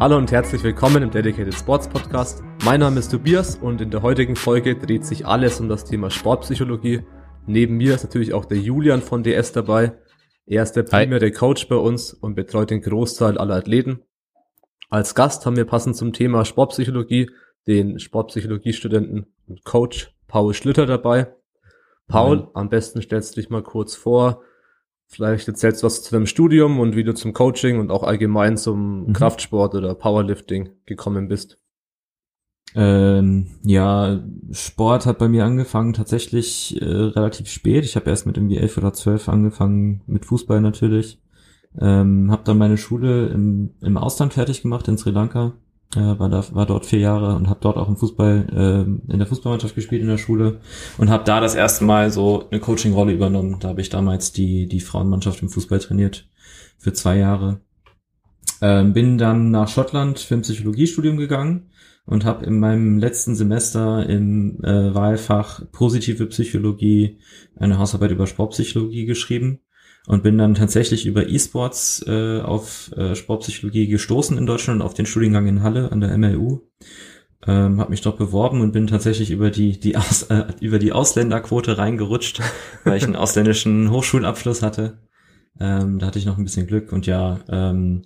Hallo und herzlich willkommen im Dedicated Sports Podcast. Mein Name ist Tobias und in der heutigen Folge dreht sich alles um das Thema Sportpsychologie. Neben mir ist natürlich auch der Julian von DS dabei. Er ist der primäre Coach bei uns und betreut den Großteil aller Athleten. Als Gast haben wir passend zum Thema Sportpsychologie den Sportpsychologiestudenten und Coach Paul Schlitter dabei. Paul, Nein. am besten stellst du dich mal kurz vor, Vielleicht erzählst du was zu deinem Studium und wie du zum Coaching und auch allgemein zum mhm. Kraftsport oder Powerlifting gekommen bist. Ähm, ja, Sport hat bei mir angefangen tatsächlich äh, relativ spät. Ich habe erst mit irgendwie elf oder zwölf angefangen, mit Fußball natürlich. Ähm, habe dann meine Schule im, im Ausland fertig gemacht in Sri Lanka äh, war, da, war dort vier Jahre und habe dort auch im Fußball äh, in der Fußballmannschaft gespielt in der Schule und habe da das erste Mal so eine Coaching-Rolle übernommen. Da habe ich damals die die Frauenmannschaft im Fußball trainiert für zwei Jahre. Ähm, bin dann nach Schottland für ein Psychologiestudium gegangen und habe in meinem letzten Semester im äh, Wahlfach positive Psychologie eine Hausarbeit über Sportpsychologie geschrieben und bin dann tatsächlich über E-Sports äh, auf äh, Sportpsychologie gestoßen in Deutschland, auf den Studiengang in Halle an der MLU. Ähm, habe mich dort beworben und bin tatsächlich über die die Aus, äh, über die Ausländerquote reingerutscht, weil ich einen ausländischen Hochschulabschluss hatte. Ähm, da hatte ich noch ein bisschen Glück und ja, ähm,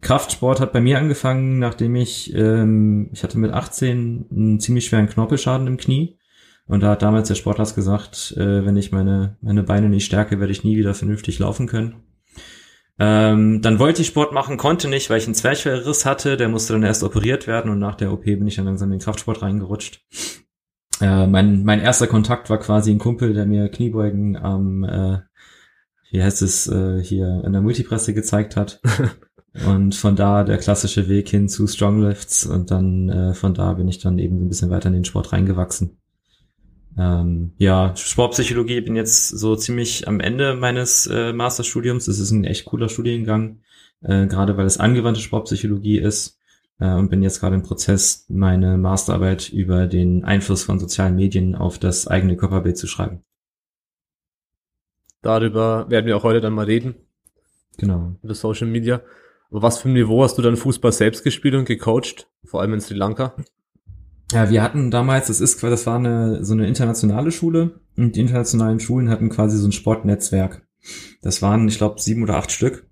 Kraftsport hat bei mir angefangen, nachdem ich ähm, ich hatte mit 18 einen ziemlich schweren Knorpelschaden im Knie und da hat damals der Sportarzt gesagt, äh, wenn ich meine, meine Beine nicht stärke, werde ich nie wieder vernünftig laufen können. Ähm, dann wollte ich Sport machen, konnte nicht, weil ich einen Zwerchfellriss hatte. Der musste dann erst operiert werden und nach der OP bin ich dann langsam in den Kraftsport reingerutscht. Äh, mein, mein erster Kontakt war quasi ein Kumpel, der mir Kniebeugen am, äh, wie heißt es, äh, hier an der Multipresse gezeigt hat. und von da der klassische Weg hin zu Stronglifts und dann äh, von da bin ich dann eben ein bisschen weiter in den Sport reingewachsen. Ähm, ja, Sportpsychologie bin jetzt so ziemlich am Ende meines äh, Masterstudiums. Es ist ein echt cooler Studiengang, äh, gerade weil es angewandte Sportpsychologie ist äh, und bin jetzt gerade im Prozess, meine Masterarbeit über den Einfluss von sozialen Medien auf das eigene Körperbild zu schreiben. Darüber werden wir auch heute dann mal reden. Genau. Über Social Media. Aber was für ein Niveau hast du dann Fußball selbst gespielt und gecoacht? Vor allem in Sri Lanka? Ja, wir hatten damals, das ist, das war eine, so eine internationale Schule und die internationalen Schulen hatten quasi so ein Sportnetzwerk. Das waren, ich glaube, sieben oder acht Stück.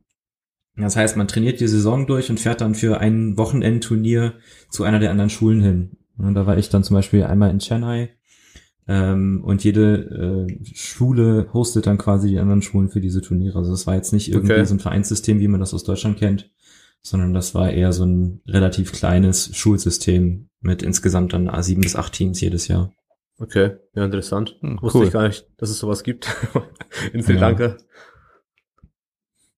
Das heißt, man trainiert die Saison durch und fährt dann für ein Wochenendturnier zu einer der anderen Schulen hin. Und da war ich dann zum Beispiel einmal in Chennai ähm, und jede äh, Schule hostet dann quasi die anderen Schulen für diese Turniere. Also das war jetzt nicht irgendwie okay. so ein Vereinssystem, wie man das aus Deutschland kennt, sondern das war eher so ein relativ kleines Schulsystem mit insgesamt dann sieben bis acht Teams jedes Jahr. Okay, ja, interessant. Hm, Wusste cool. ich gar nicht, dass es sowas gibt in Sri Lanka. Ja.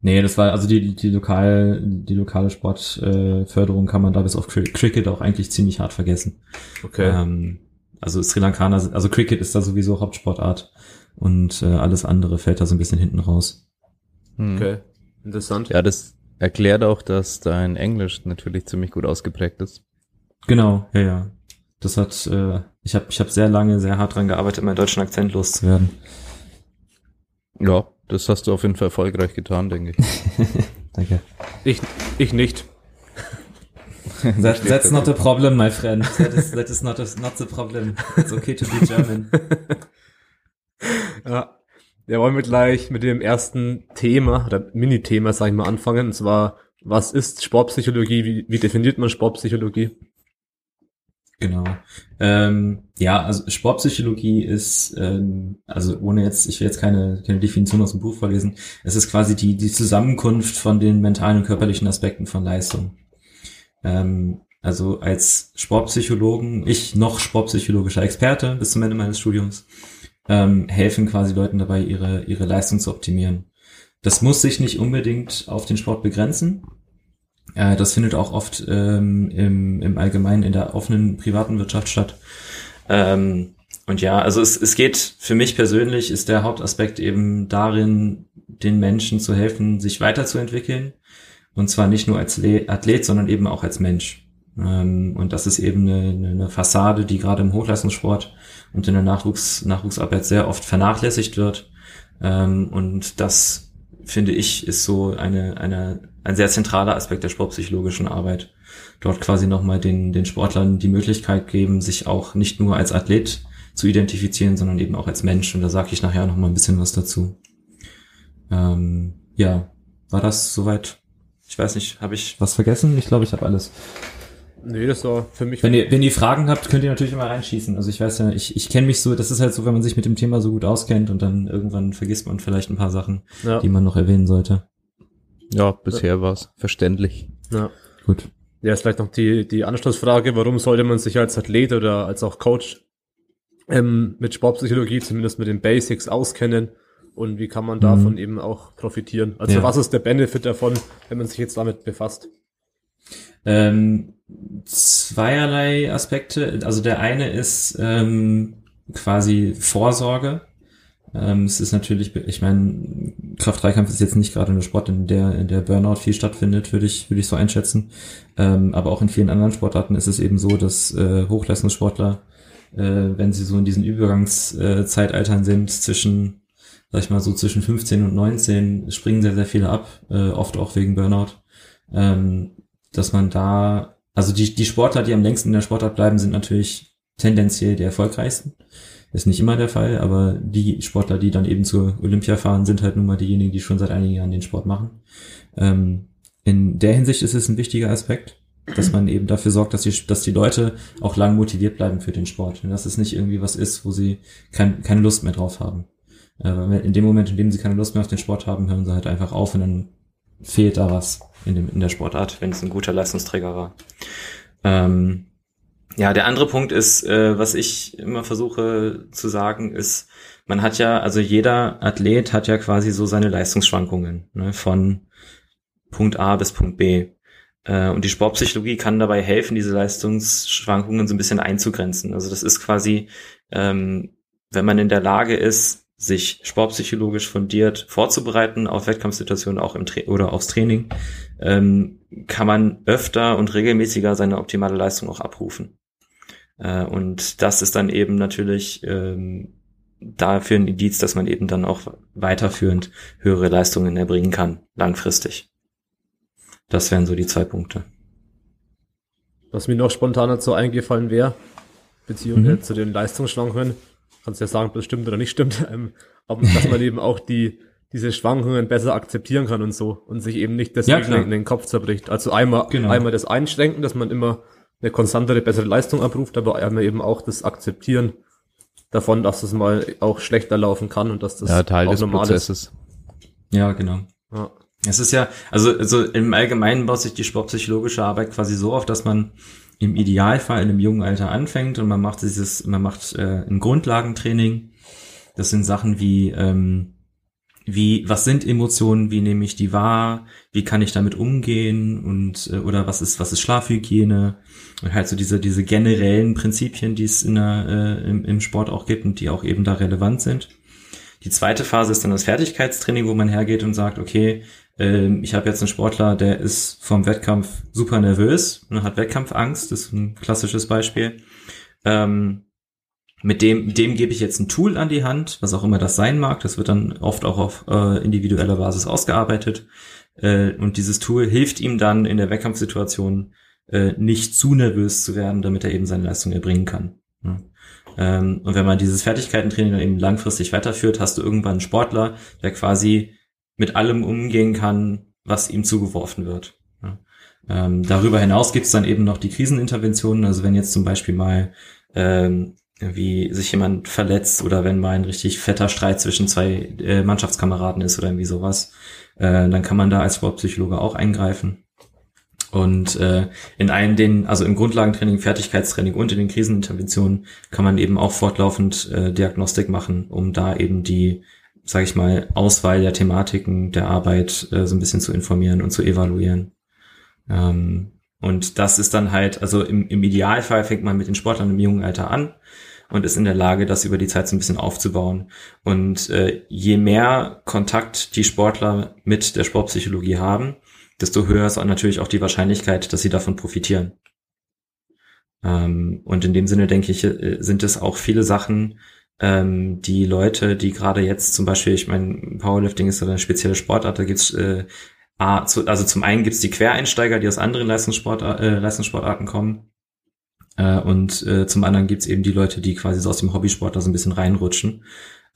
Nee, das war also die, die lokal, die lokale Sportförderung äh, kann man da bis auf Cricket auch eigentlich ziemlich hart vergessen. Okay. Ähm, also Sri Lankaner, also Cricket ist da sowieso Hauptsportart und äh, alles andere fällt da so ein bisschen hinten raus. Hm. Okay, interessant. Ja, das erklärt auch, dass dein Englisch natürlich ziemlich gut ausgeprägt ist. Genau, ja, ja. Das hat, äh, ich habe ich hab sehr lange, sehr hart dran gearbeitet, meinen deutschen Akzent loszuwerden. Ja, das hast du auf jeden Fall erfolgreich getan, denke ich. Danke. Ich, ich nicht. that, that's not a problem, my friend. That is, that is not, a, not the problem. It's okay to be German. ja. Ja, wollen wir gleich mit dem ersten Thema oder Mini-Thema, sag ich mal, anfangen. Und zwar, was ist Sportpsychologie? Wie, wie definiert man Sportpsychologie? Genau. Ähm, ja, also Sportpsychologie ist, ähm, also ohne jetzt, ich will jetzt keine, keine Definition aus dem Buch vorlesen, es ist quasi die, die Zusammenkunft von den mentalen und körperlichen Aspekten von Leistung. Ähm, also als Sportpsychologen, ich noch sportpsychologischer Experte bis zum Ende meines Studiums, ähm, helfen quasi Leuten dabei, ihre, ihre Leistung zu optimieren. Das muss sich nicht unbedingt auf den Sport begrenzen. Äh, das findet auch oft ähm, im, im Allgemeinen in der offenen privaten Wirtschaft statt. Ähm, und ja, also es, es geht für mich persönlich, ist der Hauptaspekt eben darin, den Menschen zu helfen, sich weiterzuentwickeln. Und zwar nicht nur als Athlet, sondern eben auch als Mensch. Ähm, und das ist eben eine, eine Fassade, die gerade im Hochleistungssport und in der Nachwuchs, Nachwuchsarbeit sehr oft vernachlässigt wird. Ähm, und das finde ich ist so eine, eine, ein sehr zentraler Aspekt der sportpsychologischen Arbeit. Dort quasi nochmal den, den Sportlern die Möglichkeit geben, sich auch nicht nur als Athlet zu identifizieren, sondern eben auch als Mensch. Und da sage ich nachher nochmal ein bisschen was dazu. Ähm, ja, war das soweit? Ich weiß nicht, habe ich was vergessen? Ich glaube, ich habe alles. Nee, das war für mich. Wenn ihr, wenn ihr Fragen habt, könnt ihr natürlich immer reinschießen. Also ich weiß ja, ich, ich kenne mich so, das ist halt so, wenn man sich mit dem Thema so gut auskennt und dann irgendwann vergisst man vielleicht ein paar Sachen, ja. die man noch erwähnen sollte. Ja, bisher war es verständlich. Ja. Gut. Ja, ist vielleicht noch die, die Anschlussfrage, warum sollte man sich als Athlet oder als auch Coach ähm, mit Sportpsychologie, zumindest mit den Basics, auskennen und wie kann man davon mhm. eben auch profitieren? Also Ja. was ist der Benefit davon, wenn man sich jetzt damit befasst? Ähm, zweierlei Aspekte. Also der eine ist ähm, quasi Vorsorge. Ähm, es ist natürlich, ich meine, Kraft-3-Kampf ist jetzt nicht gerade eine Sport, in der, in der Burnout viel stattfindet, würde ich, würde ich so einschätzen. Ähm, aber auch in vielen anderen Sportarten ist es eben so, dass äh, Hochleistungssportler, äh, wenn sie so in diesen Übergangszeitaltern sind, zwischen, sag ich mal, so zwischen 15 und 19, springen sehr, sehr viele ab, äh, oft auch wegen Burnout. Ähm, dass man da, also die, die Sportler, die am längsten in der Sportart bleiben, sind natürlich tendenziell die erfolgreichsten. Ist nicht immer der Fall, aber die Sportler, die dann eben zur Olympia fahren, sind halt nun mal diejenigen, die schon seit einigen Jahren den Sport machen. Ähm, in der Hinsicht ist es ein wichtiger Aspekt, dass man eben dafür sorgt, dass die, dass die Leute auch lang motiviert bleiben für den Sport. Und dass es nicht irgendwie was ist, wo sie kein, keine Lust mehr drauf haben. Äh, in dem Moment, in dem sie keine Lust mehr auf den Sport haben, hören sie halt einfach auf und dann fehlt da was in, dem, in der Sportart, wenn es ein guter Leistungsträger war. Ähm, ja, der andere Punkt ist, äh, was ich immer versuche zu sagen, ist, man hat ja, also jeder Athlet hat ja quasi so seine Leistungsschwankungen, ne, von Punkt A bis Punkt B. Äh, und die Sportpsychologie kann dabei helfen, diese Leistungsschwankungen so ein bisschen einzugrenzen. Also das ist quasi, ähm, wenn man in der Lage ist, sich sportpsychologisch fundiert vorzubereiten auf Wettkampfsituationen auch im Tra oder aufs Training, ähm, kann man öfter und regelmäßiger seine optimale Leistung auch abrufen. Äh, und das ist dann eben natürlich ähm, dafür ein Indiz, dass man eben dann auch weiterführend höhere Leistungen erbringen kann, langfristig. Das wären so die zwei Punkte. Was mir noch spontan dazu eingefallen wäre, beziehungsweise Mhm. zu den Leistungsschwankungen, kannst ja sagen, ob das stimmt oder nicht stimmt, ähm, aber dass man eben auch die, diese Schwankungen besser akzeptieren kann und so und sich eben nicht deswegen Ja, in den Kopf zerbricht. Also einmal, Genau. einmal das Einschränken, dass man immer eine konstantere, bessere Leistung abruft, aber einmal eben auch das Akzeptieren davon, dass es mal auch schlechter laufen kann und dass das ja, Teil auch des normal Prozesses. Ja, genau. ist. Ja. Es ist ja, also, also im Allgemeinen baut sich die sportpsychologische Arbeit quasi so auf, dass man im Idealfall in einem jungen Alter anfängt und man macht dieses, man macht äh, ein Grundlagentraining. Das sind Sachen wie, ähm, wie, was sind Emotionen, wie nehme ich die wahr, wie kann ich damit umgehen und äh, oder was ist, was ist Schlafhygiene und halt so diese, diese generellen Prinzipien, die es in der, äh, im, im Sport auch gibt und die auch eben da relevant sind. Die zweite Phase ist dann das Fertigkeitstraining, wo man hergeht und sagt, okay, ich habe jetzt einen Sportler, der ist vom Wettkampf super nervös und hat Wettkampfangst, das ist ein klassisches Beispiel. Ähm, mit dem, dem gebe ich jetzt ein Tool an die Hand, was auch immer das sein mag. Das wird dann oft auch auf äh, individueller Basis ausgearbeitet. Äh, und dieses Tool hilft ihm dann in der Wettkampfsituation äh, nicht zu nervös zu werden, damit er eben seine Leistung erbringen kann. Ja. Ähm, und wenn man dieses Fertigkeitentraining dann eben langfristig weiterführt, hast du irgendwann einen Sportler, der quasi mit allem umgehen kann, was ihm zugeworfen wird. Ja. Ähm, darüber hinaus gibt es dann eben noch die Kriseninterventionen. Also wenn jetzt zum Beispiel mal ähm, wie sich jemand verletzt oder wenn mal ein richtig fetter Streit zwischen zwei äh, Mannschaftskameraden ist oder irgendwie sowas, äh, dann kann man da als Sportpsychologe auch eingreifen. Und äh, in allen den, also im Grundlagentraining, Fertigkeitstraining und in den Kriseninterventionen kann man eben auch fortlaufend äh, Diagnostik machen, um da eben die, sage ich mal, Auswahl der Thematiken der Arbeit äh, so ein bisschen zu informieren und zu evaluieren. Ähm, und das ist dann halt, also im, im Idealfall fängt man mit den Sportlern im jungen Alter an und ist in der Lage, das über die Zeit so ein bisschen aufzubauen. Und äh, je mehr Kontakt die Sportler mit der Sportpsychologie haben, desto höher ist natürlich auch die Wahrscheinlichkeit, dass sie davon profitieren. Ähm, und in dem Sinne denke ich, äh, sind es auch viele Sachen, ähm, die Leute, die gerade jetzt zum Beispiel, ich meine, Powerlifting ist eine spezielle Sportart, da gibt's äh, also zum einen gibt's die Quereinsteiger, die aus anderen Leistungssport, äh, Leistungssportarten kommen. Äh, und äh, zum anderen gibt's eben die Leute, die quasi so aus dem Hobbysport da so ein bisschen reinrutschen.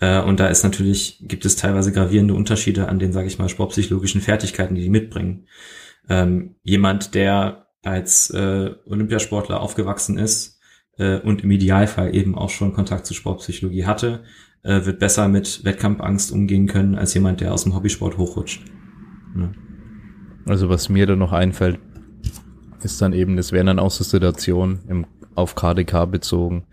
Äh, und da ist natürlich, gibt es teilweise gravierende Unterschiede an den, sage ich mal, sportpsychologischen Fertigkeiten, die die mitbringen. Ähm, jemand, der als äh, Olympiasportler aufgewachsen ist äh, und im Idealfall eben auch schon Kontakt zu Sportpsychologie hatte, äh, wird besser mit Wettkampfangst umgehen können als jemand, der aus dem Hobbysport hochrutscht. Ja. Also was mir da noch einfällt, ist dann eben, es wären dann auch so Situationen im, auf KDK bezogen,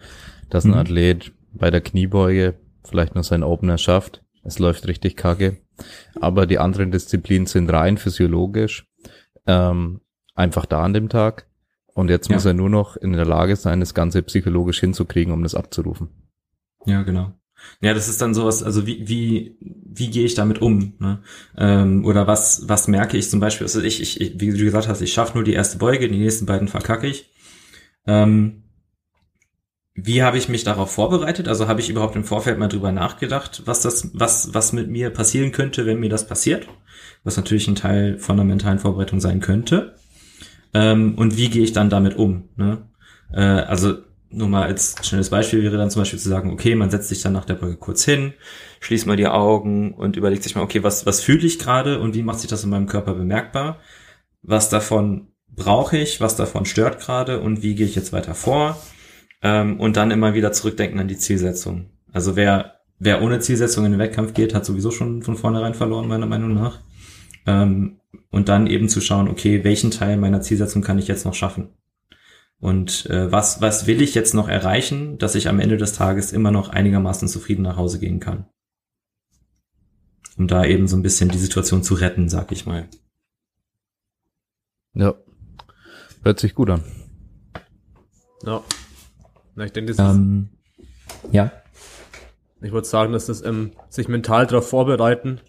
dass ein mhm. Athlet bei der Kniebeuge vielleicht noch seinen Opener schafft. Es läuft richtig kacke. Aber die anderen Disziplinen sind rein physiologisch ähm, einfach da an dem Tag. Und jetzt ja. muss er nur noch in der Lage sein, das Ganze psychologisch hinzukriegen, um das abzurufen. Ja, genau. Ja, das ist dann sowas, also wie, wie, wie gehe ich damit um? Ne? Ähm, oder was, was merke ich zum Beispiel? Also ich, ich, wie du gesagt hast, ich schaffe nur die erste Beuge, die nächsten beiden verkacke ich. Ähm, wie habe ich mich darauf vorbereitet? Also habe ich überhaupt im Vorfeld mal drüber nachgedacht, was das, was, was mit mir passieren könnte, wenn mir das passiert? Was natürlich ein Teil von der mentalen Vorbereitung sein könnte. Ähm, und wie gehe ich dann damit um? Ne? Äh, also nur mal als schnelles Beispiel wäre dann zum Beispiel zu sagen, okay, man setzt sich dann nach der Beuge kurz hin, schließt mal die Augen und überlegt sich mal, okay, was, was fühle ich gerade und wie macht sich das in meinem Körper bemerkbar? Was davon brauche ich? Was davon stört gerade? Und wie gehe ich jetzt weiter vor? Ähm, und dann immer wieder zurückdenken an die Zielsetzung. Also wer, wer ohne Zielsetzung in den Wettkampf geht, hat sowieso schon von vornherein verloren, meiner Meinung nach. Ähm, und dann eben zu schauen, okay, welchen Teil meiner Zielsetzung kann ich jetzt noch schaffen? Und äh, was, was will ich jetzt noch erreichen, dass ich am Ende des Tages immer noch einigermaßen zufrieden nach Hause gehen kann? Um da eben so ein bisschen die Situation zu retten, sag ich mal. Ja. Hört sich gut an. Ja. Na, ich denke, das ähm, ist, ja. Ich würde sagen, dass das ähm, sich mental darauf vorbereiten,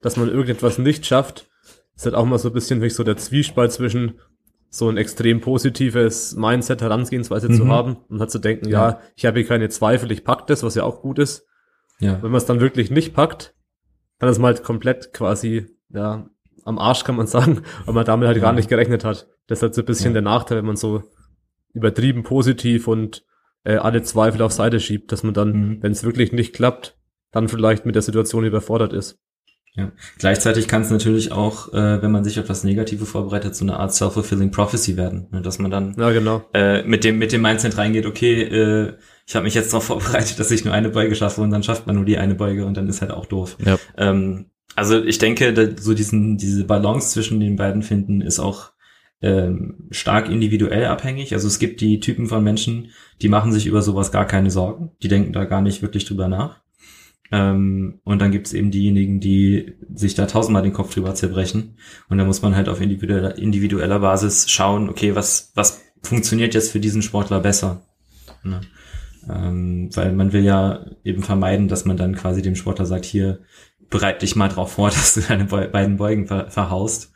dass man irgendetwas nicht schafft, ist halt auch mal so ein bisschen wie so der Zwiespalt zwischen so ein extrem positives Mindset, Herangehensweise mhm. zu haben und hat zu denken, ja. ja, ich habe hier keine Zweifel, ich pack das, was ja auch gut ist. Ja. Wenn man es dann wirklich nicht packt, dann ist man halt komplett quasi, ja, am Arsch kann man sagen, weil man damit halt ja. gar nicht gerechnet hat. Das ist halt so ein bisschen ja. der Nachteil, wenn man so übertrieben positiv und äh, alle Zweifel auf Seite schiebt, dass man dann, mhm. wenn es wirklich nicht klappt, dann vielleicht mit der Situation überfordert ist. Ja. Gleichzeitig kann es natürlich auch, äh, wenn man sich auf das Negative vorbereitet, so eine Art self-fulfilling prophecy werden, ne? dass man dann ja, genau. äh, mit dem mit dem Mindset reingeht, okay, äh, ich habe mich jetzt darauf vorbereitet, dass ich nur eine Beuge schaffe und dann schafft man nur die eine Beuge und dann ist halt auch doof. Ja. Ähm, also ich denke, so diesen diese Balance zwischen den beiden finden ist auch ähm, stark individuell abhängig. Also es gibt die Typen von Menschen, die machen sich über sowas gar keine Sorgen, die denken da gar nicht wirklich drüber nach. Ähm, und dann gibt es eben diejenigen, die sich da tausendmal den Kopf drüber zerbrechen. Und da muss man halt auf individueller, individueller Basis schauen, okay, was, was funktioniert jetzt für diesen Sportler besser? Ne? Ähm, weil man will ja eben vermeiden, dass man dann quasi dem Sportler sagt, hier, bereit dich mal drauf vor, dass du deine Be beiden Beugen ver verhaust.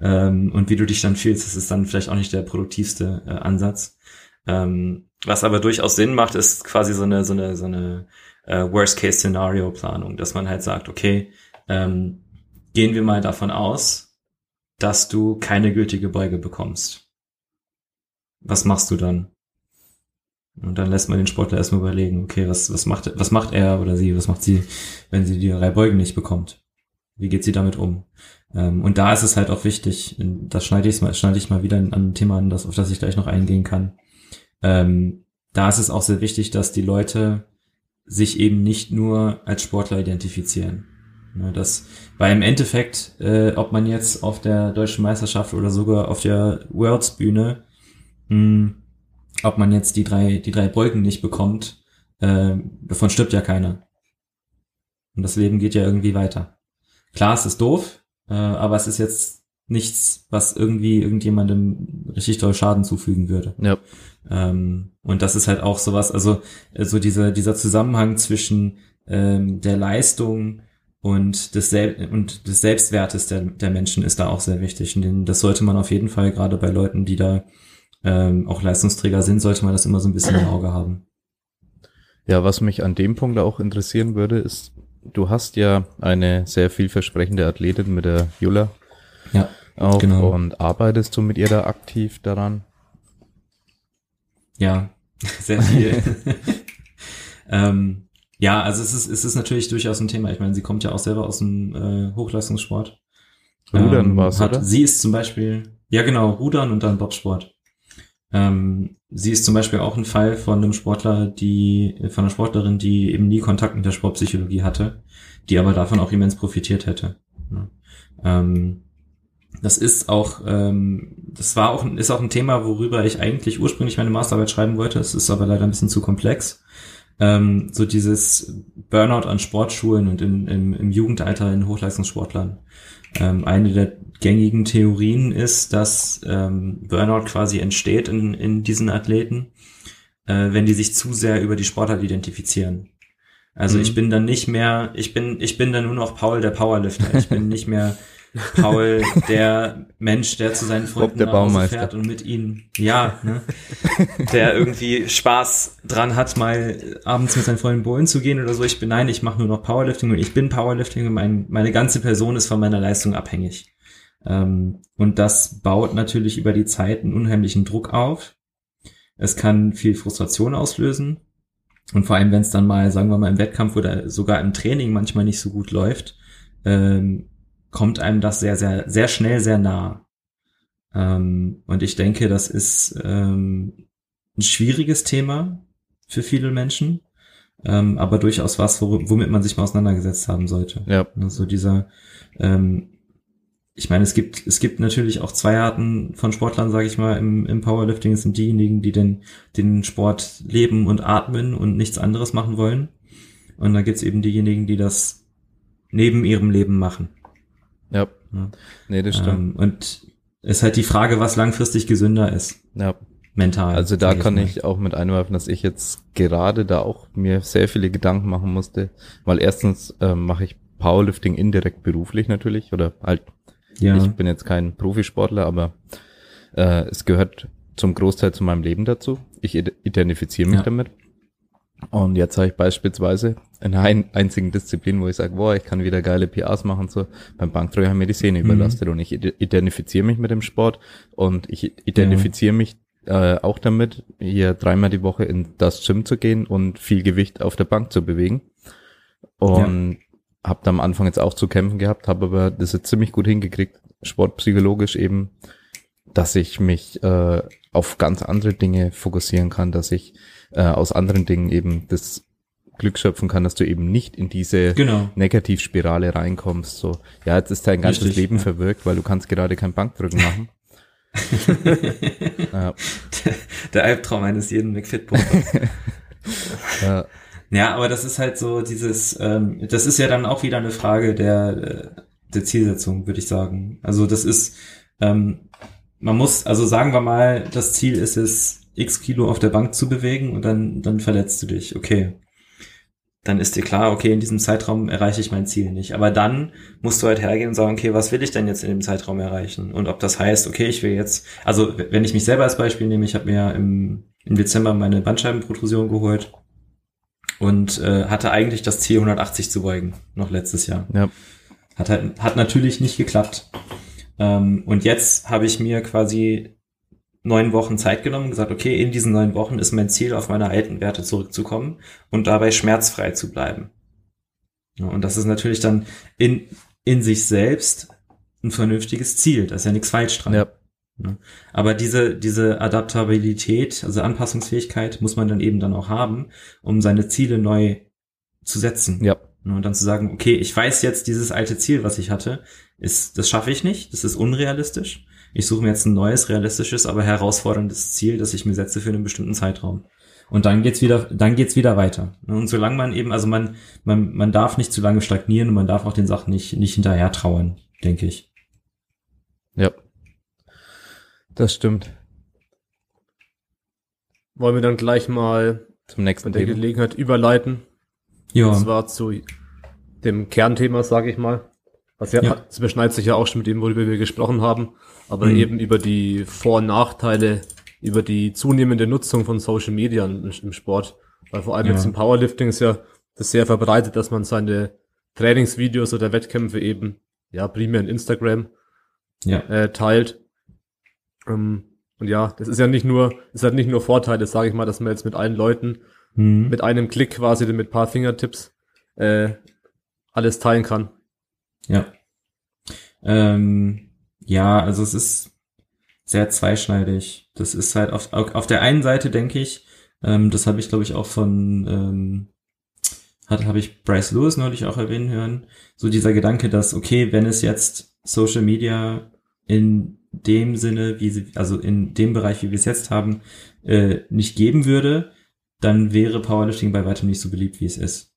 Ähm, und wie du dich dann fühlst, das ist dann vielleicht auch nicht der produktivste äh, Ansatz. Ähm, was aber durchaus Sinn macht, ist quasi so eine, so eine, so eine äh, Worst-Case-Szenario-Planung, dass man halt sagt, okay, ähm, gehen wir mal davon aus, dass du keine gültige Beuge bekommst. Was machst du dann? Und dann lässt man den Sportler erstmal überlegen, okay, was, was macht, was macht er oder sie, was macht sie, wenn sie die drei Beugen nicht bekommt? Wie geht sie damit um? Ähm, und da ist es halt auch wichtig, das schneide ich mal, schneide ich mal wieder an ein Thema an, das, auf das ich gleich noch eingehen kann. Ähm, da ist es auch sehr wichtig, dass die Leute sich eben nicht nur als Sportler identifizieren. Ja, das, weil im Endeffekt, äh, ob man jetzt auf der deutschen Meisterschaft oder sogar auf der Worlds Bühne, mh, hm, ob man jetzt die drei, die drei Beugen nicht bekommt, äh, davon stirbt ja keiner. Und das Leben geht ja irgendwie weiter. Klar, es ist doof, äh, aber es ist jetzt nichts, was irgendwie irgendjemandem richtig doll Schaden zufügen würde. Ja. Ähm, und das ist halt auch sowas, also so dieser, dieser Zusammenhang zwischen ähm, der Leistung und des, Sel und des Selbstwertes der, der Menschen ist da auch sehr wichtig. Und das sollte man auf jeden Fall gerade bei Leuten, die da ähm, auch Leistungsträger sind, sollte man das immer so ein bisschen im Auge haben. Ja, was mich an dem Punkt auch interessieren würde, ist, du hast ja eine sehr vielversprechende Athletin mit der Jula. Ja, auch genau. Und arbeitest du mit ihr da aktiv daran? Ja, sehr viel. ähm, ja, also es ist, es ist natürlich durchaus ein Thema. Ich meine, sie kommt ja auch selber aus dem äh, Hochleistungssport. Rudern war's, hat, oder? Sie ist zum Beispiel, ja genau, Rudern und dann Bobsport. Ähm, sie ist zum Beispiel auch ein Fall von einem Sportler, die, von einer Sportlerin, die eben nie Kontakt mit der Sportpsychologie hatte, die aber davon auch immens profitiert hätte. Ja. Ähm, das ist auch, ähm, das war auch, ist auch ein Thema, worüber ich eigentlich ursprünglich meine Masterarbeit schreiben wollte. Es ist aber leider ein bisschen zu komplex. Ähm, so dieses Burnout an Sportschulen und in, im, im Jugendalter in Hochleistungssportlern. Ähm, eine der gängigen Theorien ist, dass ähm, Burnout quasi entsteht in, in diesen Athleten, äh, wenn die sich zu sehr über die Sportart identifizieren. Also Mhm. ich bin dann nicht mehr, ich bin, ich bin dann nur noch Paul der Powerlifter. Ich bin nicht mehr Paul der Mensch, der zu seinen Freunden der nach Hause Baumeister. fährt und mit ihnen, ja, ne, der irgendwie Spaß dran hat, mal abends mit seinen Freunden bowlen zu gehen oder so. Ich bin, nein, ich mache nur noch Powerlifting und ich bin Powerlifting und mein, meine ganze Person ist von meiner Leistung abhängig. Ähm, und das baut natürlich über die Zeit einen unheimlichen Druck auf. Es kann viel Frustration auslösen. Und vor allem, wenn es dann mal, sagen wir mal, im Wettkampf oder sogar im Training manchmal nicht so gut läuft, ähm, kommt einem das sehr, sehr, sehr schnell sehr nah. Ähm, und ich denke, das ist ähm, ein schwieriges Thema für viele Menschen, ähm, aber durchaus was, womit man sich mal auseinandergesetzt haben sollte. Ja. Also dieser, ähm, ich meine, es gibt, es gibt natürlich auch zwei Arten von Sportlern, sage ich mal, im, im Powerlifting. Es sind diejenigen, die den, den Sport leben und atmen und nichts anderes machen wollen. Und dann gibt's eben diejenigen, die das neben ihrem Leben machen. Ja. Ja. Nee, das stimmt. Ähm, und es ist halt die Frage, was langfristig gesünder ist, ja. mental. Also da kann mal. ich auch mit einwerfen, dass ich jetzt gerade da auch mir sehr viele Gedanken machen musste, weil erstens ähm, mache ich Powerlifting indirekt beruflich natürlich oder halt, ja. ich bin jetzt kein Profisportler, aber äh, es gehört zum Großteil zu meinem Leben dazu. Ich id- identifiziere mich Ja. damit. Und jetzt habe ich beispielsweise in einer einzigen Disziplin, wo ich sage, boah, ich kann wieder geile PRs machen, so beim Bankdrücken haben mir die Sehne Mhm. überlastet und ich ide- identifiziere mich mit dem Sport und ich identifiziere mich äh, auch damit, hier dreimal die Woche in das Gym zu gehen und viel Gewicht auf der Bank zu bewegen. Und habe da am Anfang jetzt auch zu kämpfen gehabt, habe aber das jetzt ziemlich gut hingekriegt, sportpsychologisch eben, dass ich mich äh, auf ganz andere Dinge fokussieren kann, dass ich äh, aus anderen Dingen eben das Glück schöpfen kann, dass du eben nicht in diese Genau. Negativspirale reinkommst. So, ja, jetzt ist dein ganzes Richtig, Leben ja. verwirkt, weil du kannst gerade kein Bankdrücken machen. ja, Der Albtraum eines jeden McFit-Pumpers. ja, Ja, aber das ist halt so dieses, ähm, das ist ja dann auch wieder eine Frage der, äh, der Zielsetzung, würde ich sagen. Also das ist, ähm, man muss, also sagen wir mal, das Ziel ist es, x Kilo auf der Bank zu bewegen und dann, dann verletzt du dich. Okay. Dann ist dir klar, okay, in diesem Zeitraum erreiche ich mein Ziel nicht. Aber dann musst du halt hergehen und sagen, okay, was will ich denn jetzt in dem Zeitraum erreichen? Und ob das heißt, okay, ich will jetzt, also wenn ich mich selber als Beispiel nehme, ich habe mir im, im Dezember meine Bandscheibenprotrusion geholt und äh, hatte eigentlich das Ziel 180 zu beugen, noch letztes Jahr. ja, Hat halt, hat natürlich nicht geklappt. Ähm, und jetzt habe ich mir quasi neun Wochen Zeit genommen und gesagt, okay, in diesen neun Wochen ist mein Ziel, auf meine alten Werte zurückzukommen und dabei schmerzfrei zu bleiben. Ja, und das ist natürlich dann in, in sich selbst ein vernünftiges Ziel. Da ist ja nichts falsch dran. ja, Aber diese, diese Adaptabilität, also Anpassungsfähigkeit muss man dann eben dann auch haben, um seine Ziele neu zu setzen. ja, Und dann zu sagen, okay, ich weiß jetzt, dieses alte Ziel, was ich hatte, ist, das schaffe ich nicht, das ist unrealistisch. Ich suche mir jetzt ein neues, realistisches, aber herausforderndes Ziel, das ich mir setze für einen bestimmten Zeitraum. Und dann geht's wieder, dann geht's wieder weiter. Und solange man eben, also man, man, man darf nicht zu lange stagnieren und man darf auch den Sachen nicht, nicht hinterher trauern, denke ich. ja. Das stimmt. Wollen wir dann gleich mal Zum nächsten von der Thema. Gelegenheit überleiten. Ja. Und zwar zu dem Kernthema, sage ich mal. Was ja, Ja. das überschneidet sich ja auch schon mit dem, worüber wir gesprochen haben, aber Mhm. eben über die Vor- und Nachteile über die zunehmende Nutzung von Social Media im, im Sport. Weil vor allem ja. jetzt im Powerlifting ist ja das sehr verbreitet, dass man seine Trainingsvideos oder Wettkämpfe eben, ja, primär in Instagram ja. äh, teilt. Ähm, und ja, das ist ja nicht nur, ist halt nicht nur Vorteile, sage ich mal, dass man jetzt mit allen Leuten mhm. mit einem Klick quasi mit paar Fingertipps äh, alles teilen kann. Ja. Ähm, ja, also es ist sehr zweischneidig. Das ist halt auf, auf der einen Seite denke ich, ähm, das habe ich glaube ich auch von ähm, hat habe ich Bryce Lewis neulich auch erwähnen hören. So dieser Gedanke, dass okay, wenn es jetzt Social Media in dem Sinne, wie sie, also in dem Bereich, wie wir es jetzt haben, äh, nicht geben würde, dann wäre Powerlifting bei weitem nicht so beliebt, wie es ist.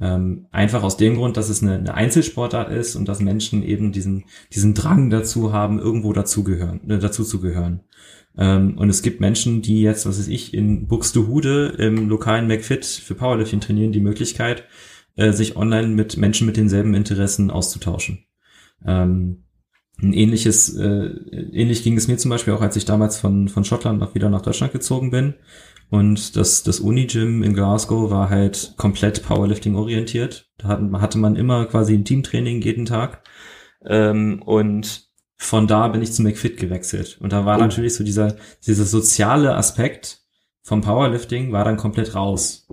Ähm, einfach aus dem Grund, dass es eine, eine Einzelsportart ist und dass Menschen eben diesen, diesen Drang dazu haben, irgendwo dazugehören, äh, dazu zu gehören. Ähm, und es gibt Menschen, die jetzt, was weiß ich, in Buxtehude im lokalen McFit für Powerlifting trainieren, die Möglichkeit, äh, sich online mit Menschen mit denselben Interessen auszutauschen. Ähm, ein ähnliches, äh, ähnlich ging es mir zum Beispiel auch, als ich damals von, von Schottland noch wieder nach Deutschland gezogen bin. Und das, das Uni-Gym in Glasgow war halt komplett Powerlifting orientiert. Da hatten, hatte man immer quasi ein Teamtraining jeden Tag. Ähm, und von da bin ich zu McFit gewechselt. Und da war oh. natürlich so dieser, dieser soziale Aspekt vom Powerlifting war dann komplett raus.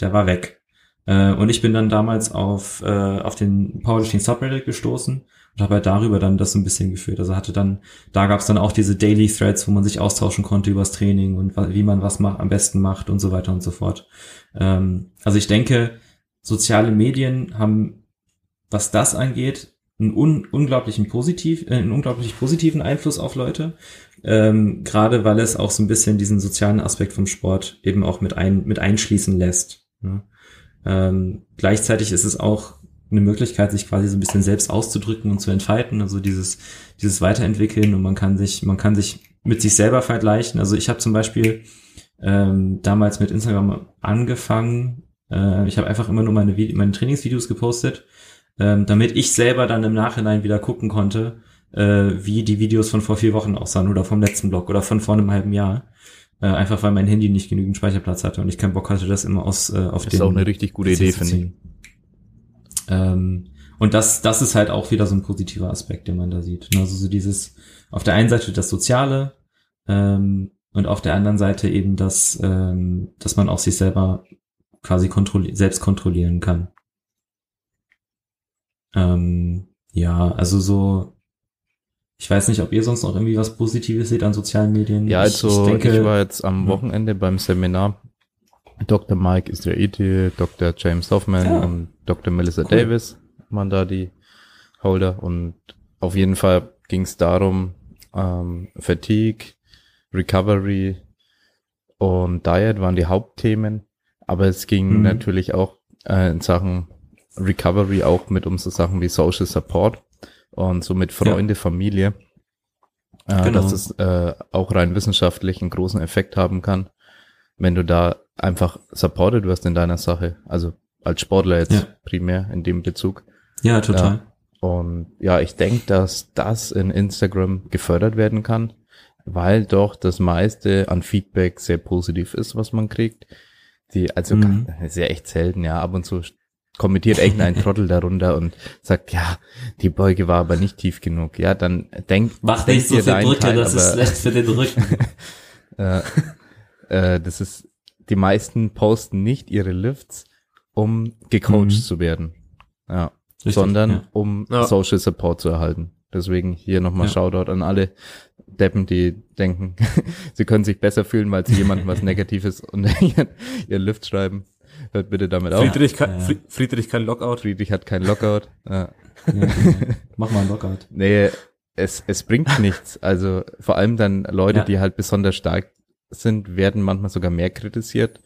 Der war weg. Äh, und ich bin dann damals auf, äh, auf den Powerlifting Subreddit gestoßen und habe halt darüber dann das so ein bisschen geführt. Also hatte dann, da gab es dann auch diese Daily Threads, wo man sich austauschen konnte übers Training und wie man was macht, am besten macht und so weiter und so fort. Ähm, also ich denke, soziale Medien haben, was das angeht, einen un unglaublichen positiv, äh, einen unglaublich positiven Einfluss auf Leute. Ähm, gerade weil es auch so ein bisschen diesen sozialen Aspekt vom Sport eben auch mit ein, mit einschließen lässt. Ne? Ähm, gleichzeitig ist es auch eine Möglichkeit, sich quasi so ein bisschen selbst auszudrücken und zu entfalten, also dieses, dieses Weiterentwickeln und man kann sich, man kann sich mit sich selber vergleichen. Also ich habe zum Beispiel ähm, damals mit Instagram angefangen, äh, ich habe einfach immer nur meine, meine Trainingsvideos gepostet, ähm, damit ich selber dann im Nachhinein wieder gucken konnte, äh, wie die Videos von vor vier Wochen aussahen oder vom letzten Blog oder von vor einem halben Jahr. Äh, einfach weil mein Handy nicht genügend Speicherplatz hatte und ich keinen Bock hatte, das immer aus äh, auf das den. ist auch eine richtig gute Idee, finde ich. Ähm, und das, das ist halt auch wieder so ein positiver Aspekt, den man da sieht. Also so dieses, auf der einen Seite das Soziale ähm, und auf der anderen Seite eben das, ähm, dass man auch sich selber quasi kontrolli selbst kontrollieren kann. Ähm, ja, also so, ich weiß nicht, ob ihr sonst noch irgendwie was Positives seht an sozialen Medien. Ja, also ich, ich, denke, ich war jetzt am Wochenende beim Seminar Dr. Mike Israeti, Dr. James Hoffman ja. und Dr. Melissa cool. Davis waren da die Holder und auf jeden Fall ging es darum, ähm, Fatigue, Recovery und Diet waren die Hauptthemen, aber es ging mhm. natürlich auch äh, in Sachen Recovery auch mit um so Sachen wie Social Support und so mit Freunde, ja. Familie, äh, genau. dass es äh, auch rein wissenschaftlich einen großen Effekt haben kann, wenn du da einfach supported wirst in deiner Sache. Also als Sportler jetzt ja. primär in dem Bezug. Ja, total. Ja. Und ja, ich denke, dass das in Instagram gefördert werden kann, weil doch das meiste an Feedback sehr positiv ist, was man kriegt. Die, also mhm. ist ja echt selten, ja, ab und zu kommentiert irgendein Trottel darunter und sagt, ja, die Beuge war aber nicht tief genug. Ja, dann denk, Mach denk nicht so viel Brücke, Teil, das ist schlecht für den Rücken. äh, äh, das ist die meisten posten nicht ihre Lifts, um gecoacht mhm. zu werden. Ja. Richtig, sondern ja. um ja. Social Support zu erhalten. Deswegen hier nochmal ja. Shoutout an alle Deppen, die denken, sie können sich besser fühlen, weil sie jemandem was Negatives unter ihren, ihren Lift schreiben. Hört bitte damit auf. Friedrich, kann, ja. Friedrich kein Lockout. Friedrich hat kein Lockout. Ja. Ja, Mach mal ein Lockout. Nee, es, es bringt nichts. Also vor allem dann Leute, die halt besonders stark sind, werden manchmal sogar mehr kritisiert,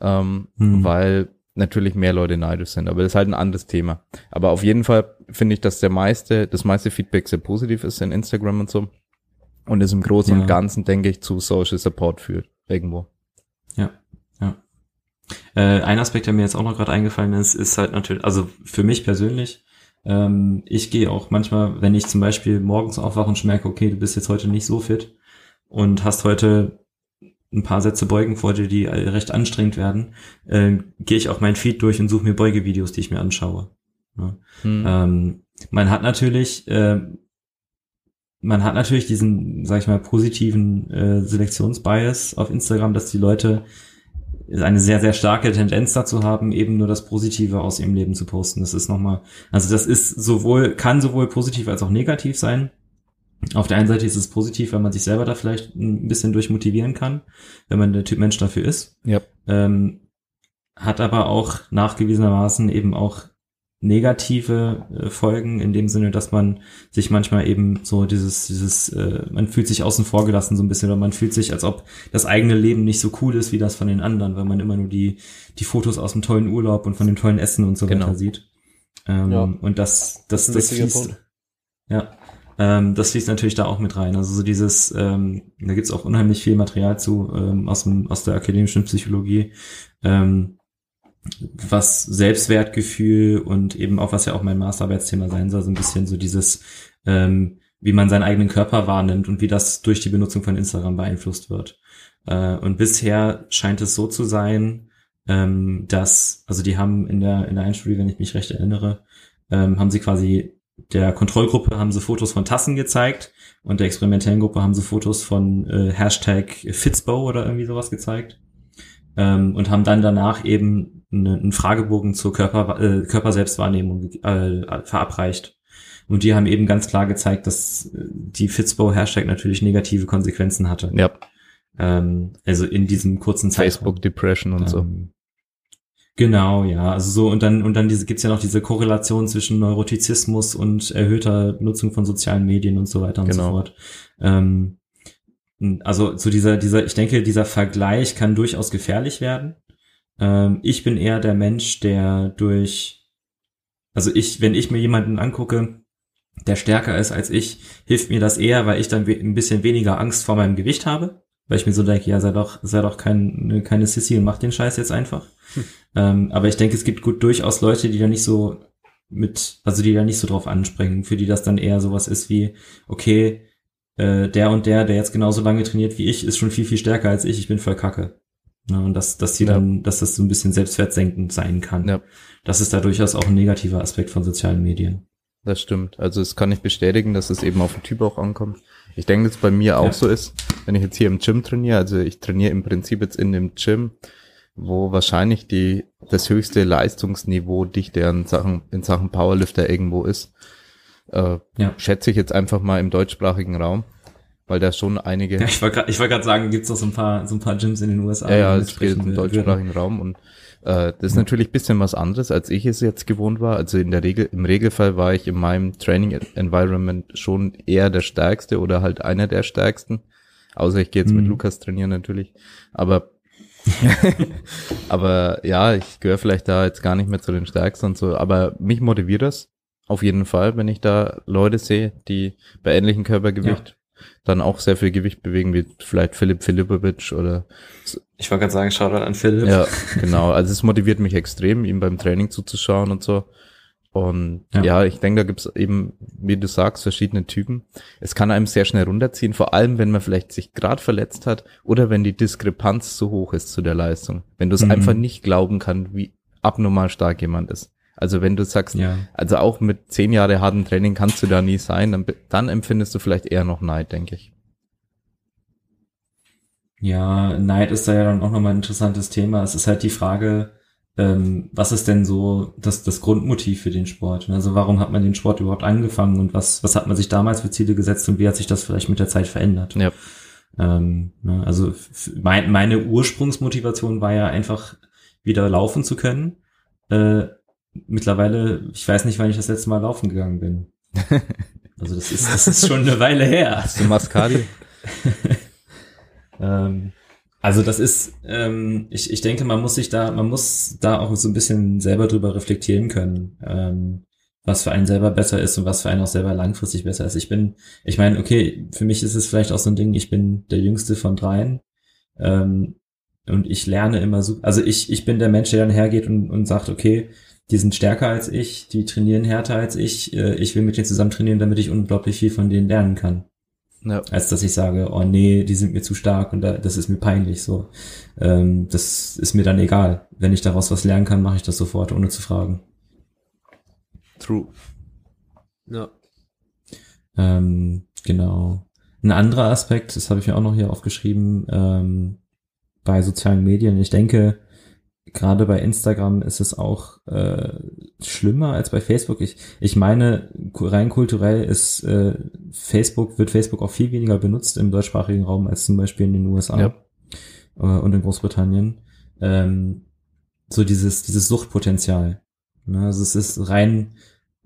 ähm, hm. weil natürlich mehr Leute neidisch sind. Aber das ist halt ein anderes Thema. Aber auf jeden Fall finde ich, dass der meiste, das meiste Feedback sehr positiv ist in Instagram und so. Und es im Großen ja. und Ganzen, denke ich, zu Social Support führt. Irgendwo. Ja, ja. Äh, ein Aspekt, der mir jetzt auch noch gerade eingefallen ist, ist halt natürlich, also für mich persönlich, ähm, ich gehe auch manchmal, wenn ich zum Beispiel morgens aufwache und merke, okay, du bist jetzt heute nicht so fit, und hast heute ein paar Sätze Beugen vor dir, die recht anstrengend werden, äh, gehe ich auch mein Feed durch und suche mir Beugevideos, die ich mir anschaue. Ja. Hm. Ähm, man hat natürlich, äh, man hat natürlich diesen, sag ich mal, positiven äh, Selektionsbias auf Instagram, dass die Leute eine sehr, sehr starke Tendenz dazu haben, eben nur das Positive aus ihrem Leben zu posten. Das ist nochmal, also das ist sowohl, kann sowohl positiv als auch negativ sein. Auf der einen Seite ist es positiv, wenn man sich selber da vielleicht ein bisschen durchmotivieren kann, wenn man der Typ Mensch dafür ist. Ja. Ähm, hat aber auch nachgewiesenermaßen eben auch negative äh, Folgen in dem Sinne, dass man sich manchmal eben so dieses, dieses, äh, man fühlt sich außen vor gelassen so ein bisschen oder man fühlt sich, als ob das eigene Leben nicht so cool ist wie das von den anderen, weil man immer nur die, die Fotos aus dem tollen Urlaub und von dem tollen Essen und so genau. weiter sieht. Ähm, ja. Und das, das, das, das Punkt. ja, ähm, das fließt natürlich da auch mit rein. Also so dieses, ähm, da gibt's auch unheimlich viel Material zu ähm, aus, dem, aus der akademischen Psychologie, ähm, was Selbstwertgefühl und eben auch, was ja auch mein Masterarbeitsthema sein soll, so ein bisschen so dieses, ähm, wie man seinen eigenen Körper wahrnimmt und wie das durch die Benutzung von Instagram beeinflusst wird. Äh, und bisher scheint es so zu sein, ähm, dass, also die haben in der, in der Einstudie, wenn ich mich recht erinnere, ähm, haben sie quasi der Kontrollgruppe haben sie Fotos von Tassen gezeigt und der experimentellen Gruppe haben sie Fotos von äh, Hashtag Fitzbo oder irgendwie sowas gezeigt ähm, und haben dann danach eben eine, einen Fragebogen zur Körper, äh, Körperselbstwahrnehmung äh, verabreicht. Und die haben eben ganz klar gezeigt, dass äh, die Fitzbo-Hashtag natürlich negative Konsequenzen hatte. Ja. Ähm, also in diesem kurzen Zeitraum. Facebook Depression und ähm, so. Genau, ja. Also so, und dann, und dann diese, gibt's ja noch diese Korrelation zwischen Neurotizismus und erhöhter Nutzung von sozialen Medien und so weiter und genau. so fort. Ähm, also so dieser, dieser, ich denke, dieser Vergleich kann durchaus gefährlich werden. Ähm, ich bin eher der Mensch, der durch, also ich, wenn ich mir jemanden angucke, der stärker ist als ich, hilft mir das eher, weil ich dann ein bisschen weniger Angst vor meinem Gewicht habe. Weil ich mir so denke, ja, sei doch, sei doch kein, keine Sissy und mach den Scheiß jetzt einfach. Hm. Ähm, aber ich denke, es gibt gut durchaus Leute, die da nicht so mit, also die da nicht so drauf anspringen, für die das dann eher sowas ist wie, okay, äh, der und der, der jetzt genauso lange trainiert wie ich, ist schon viel, viel stärker als ich, ich bin voll kacke. Ja, und dass, dass die ja. dann, dass das so ein bisschen selbstwertsenkend sein kann. Ja. Das ist da durchaus auch ein negativer Aspekt von sozialen Medien. Das stimmt. Also es kann ich bestätigen, dass es eben auf den Typ auch ankommt. Ich denke, dass es bei mir auch ja. so ist, wenn ich jetzt hier im Gym trainiere, also ich trainiere im Prinzip jetzt in dem Gym, wo wahrscheinlich die, das höchste Leistungsniveau dichte in Sachen, in Sachen Powerlifter irgendwo ist. Äh, ja. Schätze ich jetzt einfach mal im deutschsprachigen Raum, weil da schon einige. Ja, ich wollte gerade ich wollt sagen, gibt's noch so ein paar, so ein paar Gyms in den USA. Ja, ja, es geht im deutschsprachigen Raum und äh, das ist ja. natürlich bisschen was anderes, als ich es jetzt gewohnt war. Also in der Regel, im Regelfall war ich in meinem Training Environment schon eher der Stärkste oder halt einer der Stärksten. Außer ich gehe jetzt mhm. mit Lukas trainieren natürlich. Aber aber ja, ich gehöre vielleicht da jetzt gar nicht mehr zu den Stärksten und so. Aber mich motiviert das auf jeden Fall, wenn ich da Leute sehe, die bei ähnlichem Körpergewicht ja. dann auch sehr viel Gewicht bewegen, wie vielleicht Philipp Filipovic oder. Ich wollte gerade sagen, schau an Philipp. Ja, genau. Also es motiviert mich extrem, ihm beim Training zuzuschauen und so. Und ja, ja ich denke, da gibt's eben, wie du sagst, verschiedene Typen. Es kann einem sehr schnell runterziehen, vor allem wenn man vielleicht sich gerade verletzt hat oder wenn die Diskrepanz zu hoch ist zu der Leistung. Wenn du es mhm. einfach nicht glauben kann, wie abnormal stark jemand ist. Also wenn du sagst, ja. also auch mit zehn Jahre hartem Training kannst du da nie sein, dann, dann empfindest du vielleicht eher noch Neid, denke ich. Ja, Neid ist da ja dann auch nochmal ein interessantes Thema. Es ist halt die Frage, ähm, was ist denn so das, das Grundmotiv für den Sport? Also warum hat man den Sport überhaupt angefangen und was, was hat man sich damals für Ziele gesetzt und wie hat sich das vielleicht mit der Zeit verändert? Ja. Ähm, ne, also mein, meine Ursprungsmotivation war ja einfach wieder laufen zu können. Äh, mittlerweile, ich weiß nicht, wann ich das letzte Mal laufen gegangen bin. Also das ist, das ist schon eine Weile her. Hast du Mascadi? ähm, also das ist, ähm, ich, ich denke, man muss sich da, man muss da auch so ein bisschen selber drüber reflektieren können, ähm, was für einen selber besser ist und was für einen auch selber langfristig besser ist. Ich bin, ich meine, okay, für mich ist es vielleicht auch so ein Ding, ich bin der jüngste von dreien ähm, und ich lerne immer so, also ich, ich bin der Mensch, der dann hergeht und, und sagt, okay, die sind stärker als ich, die trainieren härter als ich, äh, ich will mit denen zusammen trainieren, damit ich unglaublich viel von denen lernen kann. Ja. Als dass ich sage, oh nee, die sind mir zu stark und das ist mir peinlich. So, ähm, das ist mir dann egal. Wenn ich daraus was lernen kann, mache ich das sofort, ohne zu fragen. True. Ja. Ähm, genau. Ein anderer Aspekt, das habe ich mir auch noch hier aufgeschrieben, ähm, bei sozialen Medien. Ich denke, gerade bei Instagram ist es auch äh, schlimmer als bei Facebook. Ich, ich meine, rein kulturell ist äh, Facebook, wird Facebook auch viel weniger benutzt im deutschsprachigen Raum als zum Beispiel in den USA ja. äh, und in Großbritannien. Ähm, so dieses, dieses Suchtpotenzial. Ne? Also es ist rein,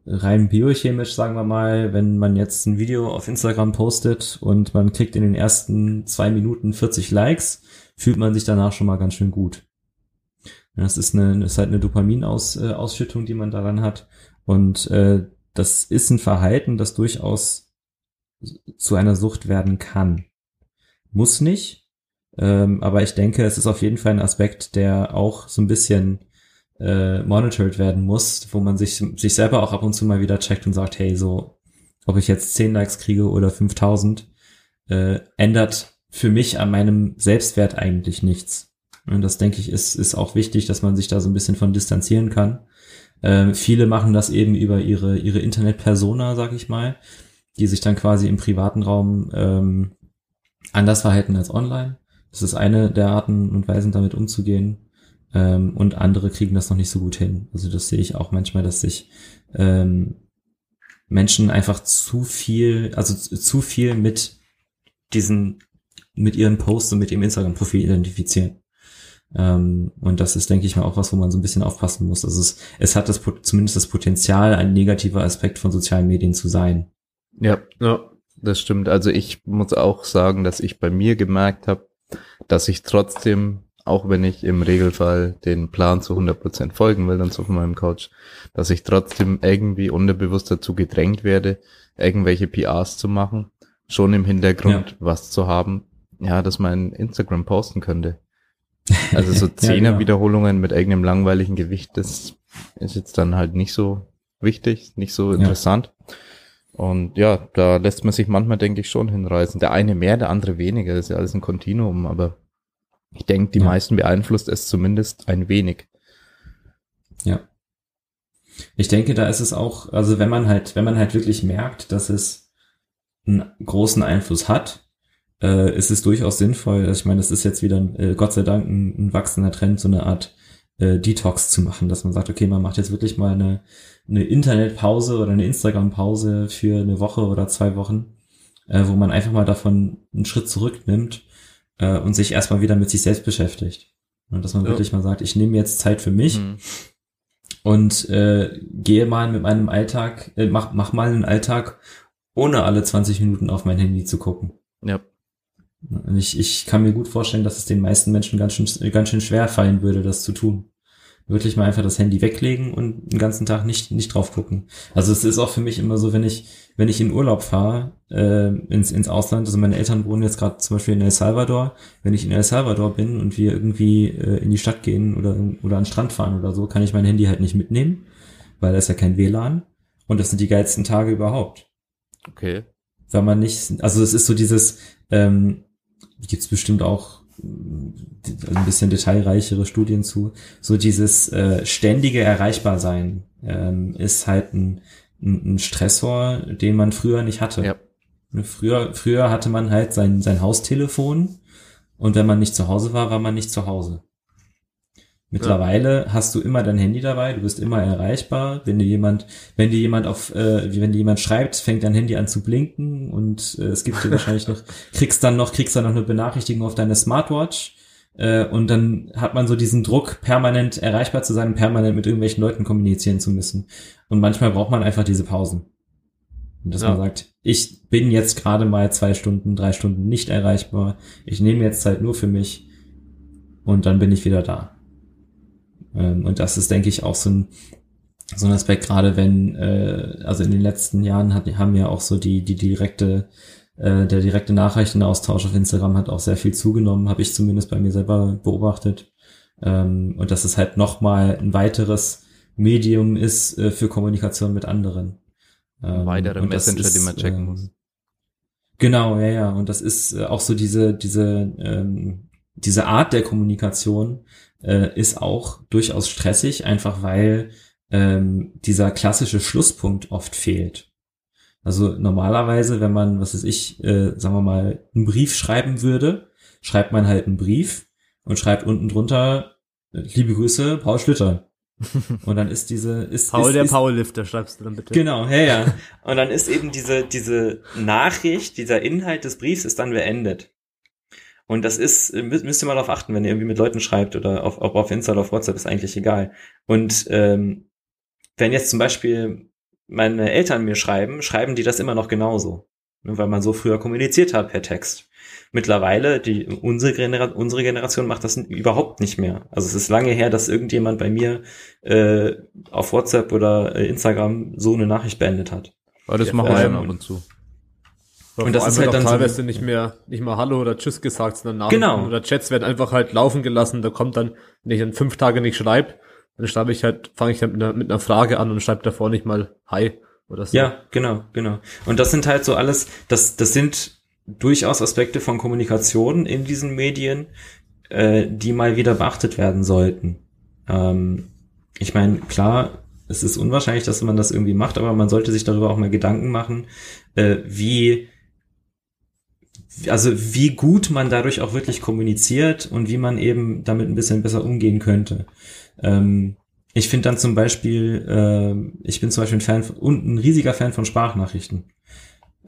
rein biochemisch, sagen wir mal, wenn man jetzt ein Video auf Instagram postet und man kriegt in den ersten zwei Minuten 40 Likes, fühlt man sich danach schon mal ganz schön gut. Das ist eine, das ist halt eine Dopaminausschüttung, die man daran hat. Und äh, das ist ein Verhalten, das durchaus zu einer Sucht werden kann. Muss nicht, ähm, aber ich denke, es ist auf jeden Fall ein Aspekt, der auch so ein bisschen äh, monitored werden muss, wo man sich, sich selber auch ab und zu mal wieder checkt und sagt, hey, so, ob ich jetzt 10 Likes kriege oder 5000, äh, ändert für mich an meinem Selbstwert eigentlich nichts. Und das denke ich ist, ist auch wichtig, dass man sich da so ein bisschen von distanzieren kann. Ähm, viele machen das eben über ihre, ihre Internet-Persona, sag ich mal, die sich dann quasi im privaten Raum ähm, anders verhalten als online. Das ist eine der Arten und Weisen, damit umzugehen. Ähm, und andere kriegen das noch nicht so gut hin. Also das sehe ich auch manchmal, dass sich ähm, Menschen einfach zu viel, also zu viel mit diesen, mit ihren Posts und mit ihrem Instagram-Profil identifizieren. Ähm, und das ist, denke ich mal, auch was, wo man so ein bisschen aufpassen muss. Also es, es hat das zumindest das Potenzial, ein negativer Aspekt von sozialen Medien zu sein. Ja, ja, das stimmt. Also ich muss auch sagen, dass ich bei mir gemerkt habe, dass ich trotzdem, auch wenn ich im Regelfall den Plan zu 100% folgen will und so von meinem Coach, dass ich trotzdem irgendwie unterbewusst dazu gedrängt werde, irgendwelche PRs zu machen, schon im Hintergrund ja. was zu haben, ja, dass man Instagram posten könnte. Also so Zehner-Wiederholungen ja, genau. mit eigenem langweiligen Gewicht, das ist jetzt dann halt nicht so wichtig, nicht so interessant. Ja. Und ja, da lässt man sich manchmal, denke ich, schon hinreißen. Der eine mehr, der andere weniger. Das ist ja alles ein Kontinuum, aber ich denke, die ja. meisten beeinflusst es zumindest ein wenig. Ja. Ich denke, da ist es auch, also wenn man halt, wenn man halt wirklich merkt, dass es einen großen Einfluss hat, äh, ist es durchaus sinnvoll, ich meine, das ist jetzt wieder, äh, Gott sei Dank, ein, ein wachsender Trend, so eine Art äh, Detox zu machen, dass man sagt, okay, man macht jetzt wirklich mal eine, eine Internetpause oder eine Instagram-Pause für eine Woche oder zwei Wochen, äh, wo man einfach mal davon einen Schritt zurücknimmt äh, und sich erstmal wieder mit sich selbst beschäftigt. Und dass man ja. wirklich mal sagt, ich nehme jetzt Zeit für mich mhm. und äh, gehe mal mit meinem Alltag, äh, mach, mach mal einen Alltag, ohne alle 20 Minuten auf mein Handy zu gucken. Ja. Und ich, ich kann mir gut vorstellen, dass es den meisten Menschen ganz schön, ganz schön schwer fallen würde, das zu tun. Wirklich mal einfach das Handy weglegen und den ganzen Tag nicht, nicht drauf gucken. Also es ist auch für mich immer so, wenn ich, wenn ich in Urlaub fahre, äh, ins, ins Ausland, also meine Eltern wohnen jetzt gerade zum Beispiel in El Salvador, wenn ich in El Salvador bin und wir irgendwie äh, in die Stadt gehen oder, oder an den Strand fahren oder so, kann ich mein Handy halt nicht mitnehmen, weil da ist ja kein WLAN. Und das sind die geilsten Tage überhaupt. Okay. Weil man nicht, also es ist so dieses, ähm, gibt's bestimmt auch äh, ein bisschen detailreichere Studien zu. So dieses äh, ständige Erreichbarsein ähm, ist halt ein, ein, Stressor, den man früher nicht hatte. Ja. Früher, früher hatte man halt sein, sein Haustelefon und wenn man nicht zu Hause war, war man nicht zu Hause. Mittlerweile ja. hast du immer dein Handy dabei, du bist immer erreichbar. Wenn dir jemand, wenn dir jemand auf, äh, wenn dir jemand schreibt, fängt dein Handy an zu blinken und äh, es gibt dir wahrscheinlich noch, kriegst dann noch, kriegst dann noch eine Benachrichtigung auf deine Smartwatch. Äh, und dann hat man so diesen Druck, permanent erreichbar zu sein, permanent mit irgendwelchen Leuten kommunizieren zu müssen. Und manchmal braucht man einfach diese Pausen. Und dass ja. man sagt, ich bin jetzt gerade mal zwei Stunden, drei Stunden nicht erreichbar. Ich nehme jetzt Zeit nur für mich und dann bin ich wieder da. Ähm, und das ist, denke ich, auch so ein, so ein Aspekt, gerade wenn, äh, also in den letzten Jahren hat, haben ja auch so die, die direkte, äh, der direkte Nachrichtenaustausch auf Instagram hat auch sehr viel zugenommen, habe ich zumindest bei mir selber beobachtet. Ähm, und dass es halt nochmal ein weiteres Medium ist äh, für Kommunikation mit anderen. Ähm, Weitere Messenger, ist, die man checken äh, muss. Genau, ja, ja. Und das ist äh, auch so diese, diese, ähm, diese Art der Kommunikation äh, ist auch durchaus stressig, einfach weil ähm, dieser klassische Schlusspunkt oft fehlt. Also normalerweise, wenn man, was weiß ich, äh, sagen wir mal, einen Brief schreiben würde, schreibt man halt einen Brief und schreibt unten drunter, liebe Grüße, Paul Schlüter. Und dann ist diese, ist, Paul ist, der ist, Powerlifter, schreibst du dann bitte. Genau, ja, ja. Und dann ist eben diese, diese Nachricht, dieser Inhalt des Briefs ist dann beendet. Und das ist, mü- müsst ihr mal darauf achten, wenn ihr irgendwie mit Leuten schreibt oder auf, ob auf Insta oder auf WhatsApp, ist eigentlich egal. Und ähm, wenn jetzt zum Beispiel meine Eltern mir schreiben, schreiben die das immer noch genauso. Ne, Weil man so früher kommuniziert hat per Text. Mittlerweile, die, unsere, Genera unsere Generation macht das überhaupt nicht mehr. Also es ist lange her, dass irgendjemand bei mir äh, auf WhatsApp oder äh, Instagram so eine Nachricht beendet hat. Aber das Ja, machen wir schon ab und zu. Und, Und das ist halt halt dann so- teilweise nicht mehr, nicht mal Hallo oder Tschüss gesagt, sondern Nachrichten Genau. oder Chats werden einfach halt laufen gelassen. Da kommt dann, wenn ich dann fünf Tage nicht schreibe, dann schreibe ich halt, fange ich dann mit einer, mit einer Frage an und schreibe davor nicht mal Hi oder so. Ja, genau, genau. Und das sind halt so alles, das, das sind durchaus Aspekte von Kommunikation in diesen Medien, äh, die mal wieder beachtet werden sollten. Ähm, ich meine, klar, es ist unwahrscheinlich, dass man das irgendwie macht, aber man sollte sich darüber auch mal Gedanken machen, äh, wie also wie gut man dadurch auch wirklich kommuniziert und wie man eben damit ein bisschen besser umgehen könnte. Ähm, ich finde dann zum Beispiel, äh, ich bin zum Beispiel ein Fan und ein riesiger Fan von Sprachnachrichten,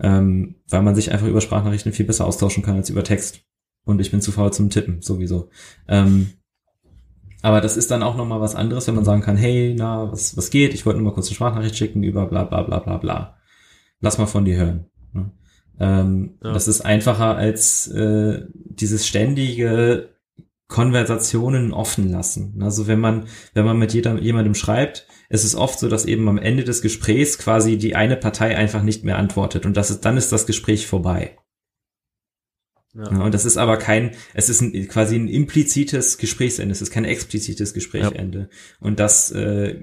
ähm, weil man sich einfach über Sprachnachrichten viel besser austauschen kann als über Text. Und ich bin zu faul zum Tippen, sowieso. Ähm, aber das ist dann auch nochmal was anderes, wenn man sagen kann, hey, na, was, was geht? Ich wollte nur mal kurz eine Sprachnachricht schicken über bla bla bla bla bla. Lass mal von dir hören. Ne? Ähm, Ja. Das ist einfacher als äh, dieses ständige Konversationen offen lassen. Also wenn man, wenn man mit jeder, jemandem schreibt, ist es oft so, dass eben am Ende des Gesprächs quasi die eine Partei einfach nicht mehr antwortet und das ist, dann ist das Gespräch vorbei. Ja. Ja, und das ist aber kein, es ist ein, quasi ein implizites Gesprächsende, es ist kein explizites Gesprächsende. Und das äh,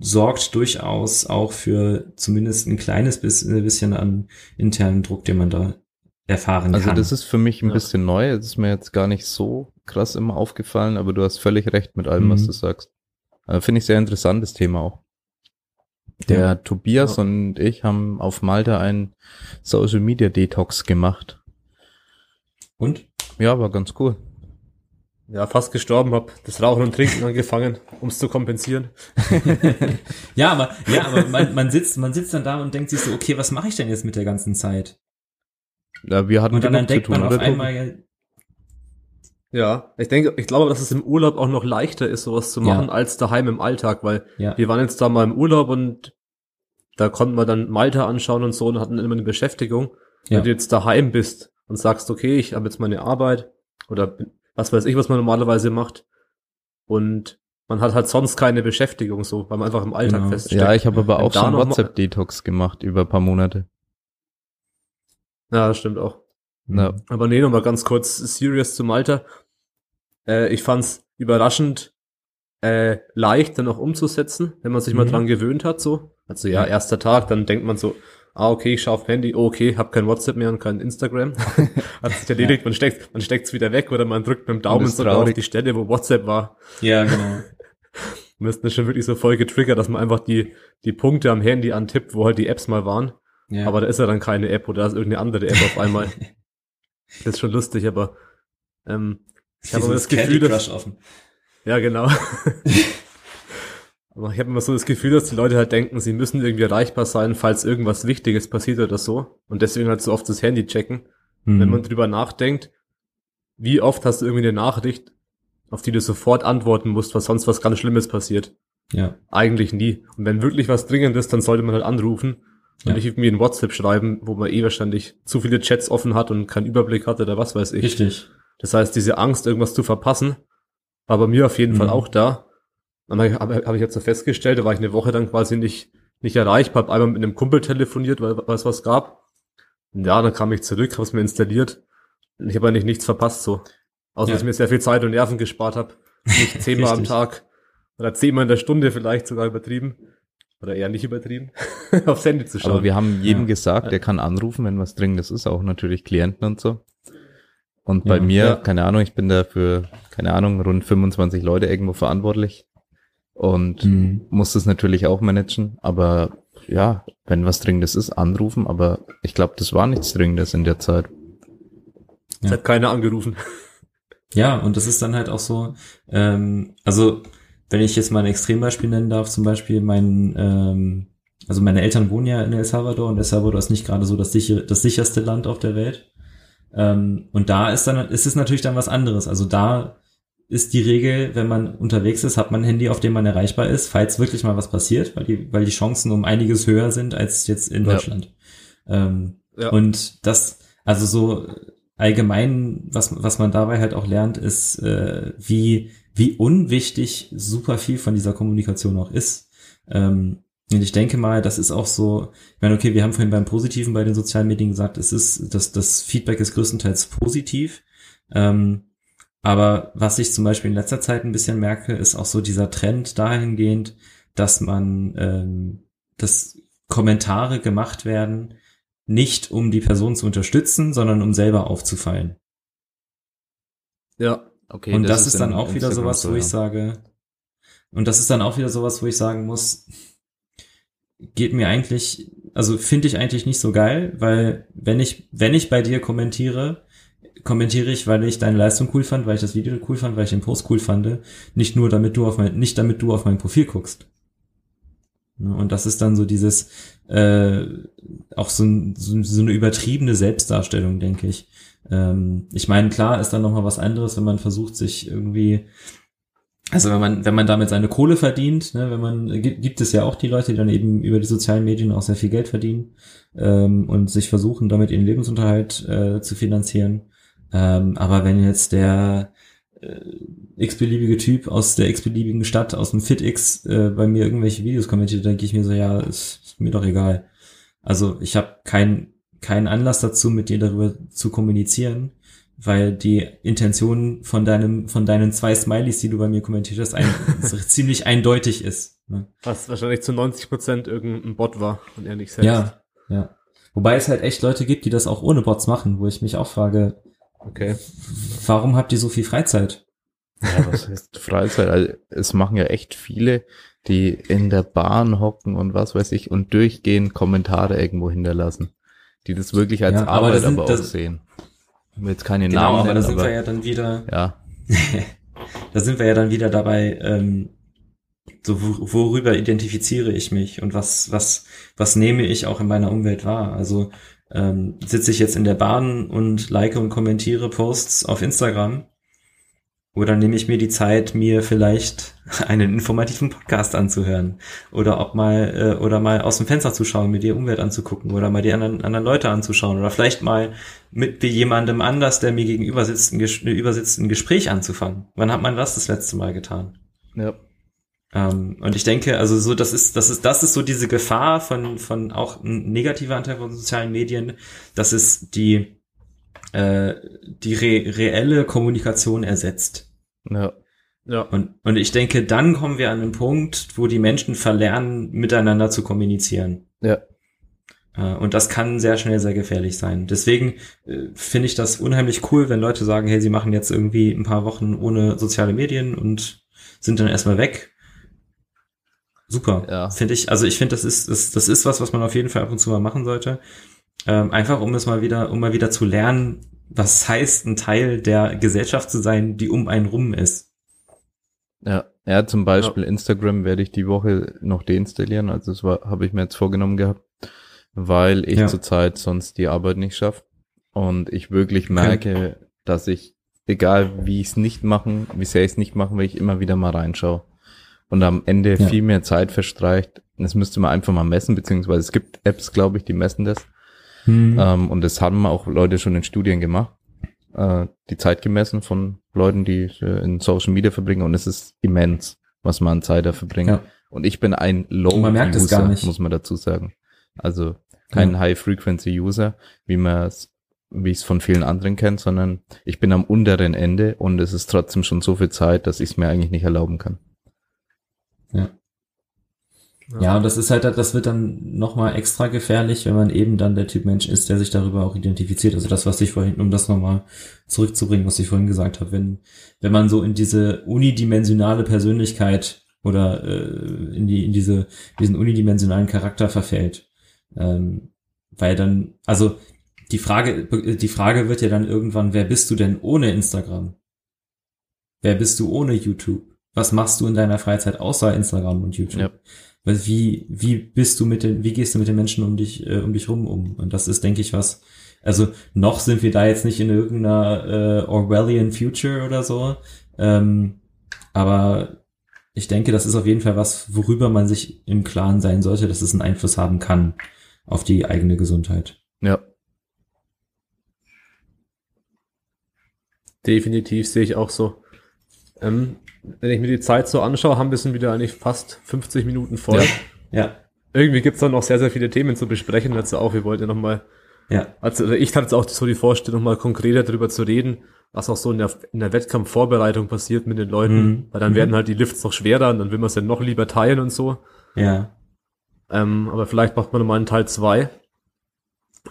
sorgt durchaus auch für zumindest ein kleines bisschen, bisschen an internen Druck, den man da erfahren Also kann. das ist für mich ein Ja. bisschen neu. Das ist mir jetzt gar nicht so krass immer aufgefallen, aber du hast völlig recht mit allem, was Mhm. du sagst. Äh, Finde ich sehr interessantes Thema auch. Der Ja. Tobias Ja. und ich haben auf Malta einen Social Media Detox gemacht. und? Ja, war ganz cool. Ja, fast gestorben, hab das Rauchen und Trinken angefangen, um es zu kompensieren. ja, aber, ja, aber man, man sitzt, man sitzt dann da und denkt sich so, okay, was mache ich denn jetzt mit der ganzen Zeit? Ja, wir hatten Und dann, genug dann denkt zu tun, man auf einmal, Ja, ich denke, ich glaube, dass es im Urlaub auch noch leichter ist, sowas zu machen, Ja. als daheim im Alltag, weil ja, wir waren jetzt da mal im Urlaub und da konnten wir dann Malta anschauen und so und hatten immer eine Beschäftigung. Ja. Wenn du jetzt daheim bist und sagst, okay, ich habe jetzt meine Arbeit oder bin- was weiß ich, was man normalerweise macht und man hat halt sonst keine Beschäftigung so, weil man einfach im Alltag Genau. feststeckt. Ja, ich habe aber auch schon mal- WhatsApp-Detox gemacht über ein paar Monate. Ja, das stimmt auch. Ja. Aber nee, nochmal ganz kurz serious zu Malta. Äh, ich fand's überraschend äh, leicht dann auch umzusetzen, wenn man sich mal Mhm. dran gewöhnt hat so. Also ja, erster Tag, dann denkt man so, ah okay, ich schaue auf Handy, oh, okay, hab kein WhatsApp mehr und kein Instagram. hat sich erledigt, man steckt man steckt's wieder weg oder man drückt mit dem Daumen sogar auf die Stelle, wo WhatsApp war. ja, genau. Und das ist schon wirklich so voll getriggert, dass man einfach die die Punkte am Handy antippt, wo halt die Apps mal waren. Ja. Aber da ist ja dann keine App oder da ist irgendeine andere App auf einmal. Das ist schon lustig, aber ähm, ich habe das Gefühl, dass, offen. ja genau. Aber ich habe immer so das Gefühl, dass die Leute halt denken, sie müssen irgendwie erreichbar sein, falls irgendwas Wichtiges passiert oder so. Und deswegen halt so oft das Handy checken. Mhm. Wenn man drüber nachdenkt, wie oft hast du irgendwie eine Nachricht, auf die du sofort antworten musst, was sonst was ganz Schlimmes passiert? ja, Eigentlich nie. Und wenn wirklich was dringend ist, dann sollte man halt anrufen und Ja. nicht irgendwie ein WhatsApp schreiben, wo man eh wahrscheinlich zu viele Chats offen hat und keinen Überblick hat oder was weiß ich. richtig. Das heißt, diese Angst, irgendwas zu verpassen, war bei mir auf jeden Mhm. Fall auch da. Dann habe hab, hab ich jetzt so festgestellt, da war ich eine Woche dann quasi nicht, nicht erreichbar, habe einmal mit einem Kumpel telefoniert, weil, weil es was gab. Und ja, dann kam ich zurück, habe es mir installiert. Ich habe eigentlich nichts verpasst so. Außer Ja. dass ich mir sehr viel Zeit und Nerven gespart habe. Nicht zehnmal am. Tag oder zehnmal in der Stunde vielleicht sogar übertrieben. Oder eher nicht übertrieben, aufs Handy zu schauen. Aber wir haben jedem Ja. gesagt, der kann anrufen, wenn was Dringendes ist, auch natürlich Klienten und so. Und bei Ja. mir, keine Ahnung, ich bin da für, keine Ahnung, rund 25 Leute irgendwo verantwortlich und Mhm. muss das natürlich auch managen. Aber ja, wenn was Dringendes ist, anrufen. Aber ich glaube, das war nichts Dringendes in der Zeit. Es hat keiner angerufen. Ja, und das ist dann halt auch so, ähm, also wenn ich jetzt mal ein Extrembeispiel nennen darf, zum Beispiel mein, ähm, also meine Eltern wohnen ja in El Salvador und El Salvador ist nicht gerade so das, sicher, das sicherste Land auf der Welt. Ähm, und da ist dann, ist es natürlich dann was anderes. Also da ist die Regel, wenn man unterwegs ist, hat man ein Handy, auf dem man erreichbar ist, falls wirklich mal was passiert, weil die, weil die Chancen um einiges höher sind als jetzt in Ja. Deutschland. Ähm, Ja. und das, also so allgemein, was, was man dabei halt auch lernt, ist, äh, wie, wie unwichtig super viel von dieser Kommunikation auch ist. Ähm, und ich denke mal, das ist auch so, ich meine, okay, wir haben vorhin beim Positiven bei den sozialen Medien gesagt, es ist, das, das Feedback ist größtenteils positiv. Ähm, aber was ich zum Beispiel in letzter Zeit ein bisschen merke, ist auch so dieser Trend dahingehend, dass man, ähm, dass Kommentare gemacht werden, nicht um die Person zu unterstützen, sondern um selber aufzufallen. Ja. Okay, und das, ist dann in auch wieder Instagram sowas, so, wo ich sage, und das ist dann auch wieder sowas, wo ich sagen muss, geht mir eigentlich, also finde ich eigentlich nicht so geil, weil wenn ich, wenn ich bei dir kommentiere, kommentiere ich, weil ich deine Leistung cool fand, weil ich das Video cool fand, weil ich den Post cool fand, nicht nur damit du auf mein, nicht damit du auf mein Profil guckst. Ne, Und das ist dann so dieses, äh, auch so, ein, so, eine übertriebene Selbstdarstellung, denke ich. Ähm, ich meine, klar ist dann noch mal was anderes, wenn man versucht, sich irgendwie, also wenn man, wenn man damit seine Kohle verdient, ne, wenn man, gibt, gibt es ja auch die Leute, die dann eben über die sozialen Medien auch sehr viel Geld verdienen ähm, und sich versuchen, damit ihren Lebensunterhalt äh, zu finanzieren. Ähm, aber wenn jetzt der äh, x-beliebige Typ aus der x-beliebigen Stadt, aus dem FitX, äh, bei mir irgendwelche Videos kommentiert, denke ich mir so, ja, ist, ist mir doch egal. Also ich habe keinen keinen Anlass dazu, mit dir darüber zu kommunizieren, weil die Intention von deinem, von deinen zwei Smileys, die du bei mir kommentiert hast, ein, ziemlich eindeutig ist. Ne? Was wahrscheinlich zu 90 Prozent irgendein Bot war und er nicht selbst. Ja, ja. Wobei es halt echt Leute gibt, die das auch ohne Bots machen, wo ich mich auch frage, Okay. warum habt ihr so viel Freizeit? Ja, was heißt Freizeit? Also, es machen ja echt viele, die in der Bahn hocken und was weiß ich und durchgehend Kommentare irgendwo hinterlassen. Die das wirklich als Ja, aber Arbeit das sind- aber auch das- sehen. Ich will jetzt keine Genau, Namen aber nennen, da sind aber wir ja dann wieder, ja, da sind wir ja dann wieder dabei, ähm, so wo- worüber identifiziere ich mich und was, was, was nehme ich auch in meiner Umwelt wahr? Also ähm, sitze ich jetzt in der Bahn und like und kommentiere Posts auf Instagram oder nehme ich mir die Zeit, mir vielleicht einen informativen Podcast anzuhören oder ob mal äh, oder mal aus dem Fenster zu schauen, mir die Umwelt anzugucken oder mal die anderen anderen Leute anzuschauen oder vielleicht mal mit jemandem anders, der mir gegenüber sitzt, ein, Ges über sitzt, ein Gespräch anzufangen. Wann hat man das das letzte Mal getan? ja, Ähm, und ich denke, also so, das ist, das ist, das ist so diese Gefahr von, von auch ein negativer Anteil von sozialen Medien, dass es die, äh, die re reelle Kommunikation ersetzt. ja, Ja. Und, und ich denke, dann kommen wir an einen Punkt, wo die Menschen verlernen, miteinander zu kommunizieren. ja, Äh, Und das kann sehr schnell sehr gefährlich sein. Deswegen äh, finde ich das unheimlich cool, wenn Leute sagen, hey, sie machen jetzt irgendwie ein paar Wochen ohne soziale Medien und sind dann erstmal weg. Super. Ja. Finde ich, also ich finde, das ist, das, das ist was, was man auf jeden Fall ab und zu mal machen sollte. Ähm, einfach um es mal wieder, um mal wieder zu lernen, was heißt, ein Teil der Gesellschaft zu sein, die um einen rum ist. ja. Ja, zum Beispiel Instagram werde ich die Woche noch deinstallieren, also das war, habe ich mir jetzt vorgenommen gehabt, weil ich Ja. zurzeit sonst die Arbeit nicht schaffe und ich wirklich merke, dass ich, egal wie ich es nicht machen, wie sehr ich es nicht machen will, ich immer wieder mal reinschaue. Und am Ende Ja. viel mehr Zeit verstreicht. Das müsste man einfach mal messen, beziehungsweise es gibt Apps, glaube ich, die messen das. Ähm, und das haben auch Leute schon in Studien gemacht. Äh, die Zeit gemessen von Leuten, die äh, in Social Media verbringen und es ist immens, was man an Zeit da verbringt. Ja. Und ich bin ein Low Und man merkt es gar nicht. muss man dazu sagen. Also kein Ja. High-Frequency-User, wie man es, wie ich es von vielen anderen kenne, sondern ich bin am unteren Ende und es ist trotzdem schon so viel Zeit, dass ich es mir eigentlich nicht erlauben kann. Ja, und das ist halt, das wird dann nochmal extra gefährlich, wenn man eben dann der Typ Mensch ist, der sich darüber auch identifiziert. Also das, was ich vorhin, um das nochmal zurückzubringen, was ich vorhin gesagt habe, wenn, wenn man so in diese unidimensionale Persönlichkeit oder äh, in die, in diese, diesen unidimensionalen Charakter verfällt. Ähm, weil dann, also die Frage, die Frage wird ja dann irgendwann, wer bist du denn ohne Instagram? Wer bist du ohne YouTube? Was machst du in deiner Freizeit außer Instagram und YouTube? Ja. Weil wie, wie bist du mit den, wie gehst du mit den Menschen um dich, äh, um dich rum um? Und das ist, denke ich, was, also noch sind wir da jetzt nicht in irgendeiner äh, Orwellian Future oder so. Ähm, aber ich denke, das ist auf jeden Fall was, worüber man sich im Klaren sein sollte, dass es einen Einfluss haben kann auf die eigene Gesundheit. Ja. Definitiv sehe ich auch so. Ähm, wenn ich mir die Zeit so anschaue, haben wir sind wieder eigentlich fast 50 Minuten voll. Ja. ja. Irgendwie gibt's da noch sehr, sehr viele Themen zu besprechen. Also auch, wir wollten ja nochmal, ja. also ich hatte jetzt auch so die Vorstellung, mal konkreter darüber zu reden, was auch so in der, in der Wettkampfvorbereitung passiert mit den Leuten. Mhm. Weil dann mhm. werden halt die Lifts noch schwerer und dann will man es ja noch lieber teilen und so. Ja. Ähm, aber vielleicht macht man nochmal einen Teil zwei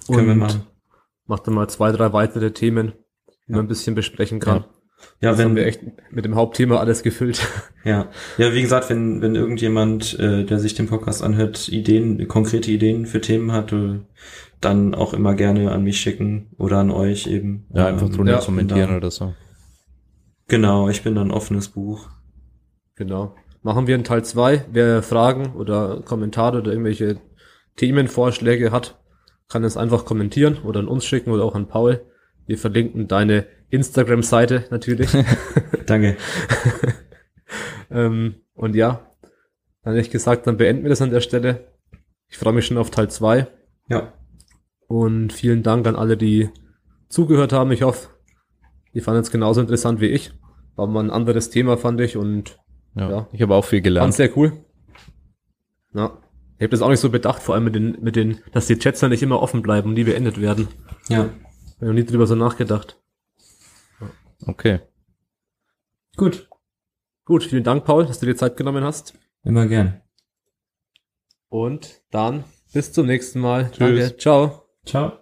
Können wir machen. Macht dann mal zwei, drei weitere Themen, die ja. man ein bisschen besprechen kann. Ja. Ja, das wenn haben wir echt mit dem Hauptthema alles gefüllt. Ja, ja, wie gesagt, wenn wenn irgendjemand, äh, der sich den Podcast anhört, Ideen, konkrete Ideen für Themen hat, äh, dann auch immer gerne an mich schicken oder an euch eben. Ja, einfach ähm, drunter ja, kommentieren oder so. Genau, ich bin dann offenes Buch. Genau. Machen wir einen Teil zwei. Wer Fragen oder Kommentare oder irgendwelche Themenvorschläge hat, kann es einfach kommentieren oder an uns schicken oder auch an Paul. Wir verlinken deine Instagram-Seite natürlich. Danke. ähm, und ja, dann hätte ich gesagt, dann beenden wir das an der Stelle. Ich freue mich schon auf Teil 2. Ja. Und vielen Dank an alle, die zugehört haben. Ich hoffe, die fanden es genauso interessant wie ich. War mal ein anderes Thema, fand ich. Und ja, ja ich habe auch viel gelernt. Fand sehr cool. Ja. Ich habe das auch nicht so bedacht, vor allem mit den, mit den, dass die Chats dann nicht immer offen bleiben und nie beendet werden. Ja. Ich habe nie drüber so nachgedacht. Okay. Gut. Gut, vielen Dank, Paul, dass du dir Zeit genommen hast. Immer gern. Und dann bis zum nächsten Mal. Tschüss. Danke. Ciao. Ciao.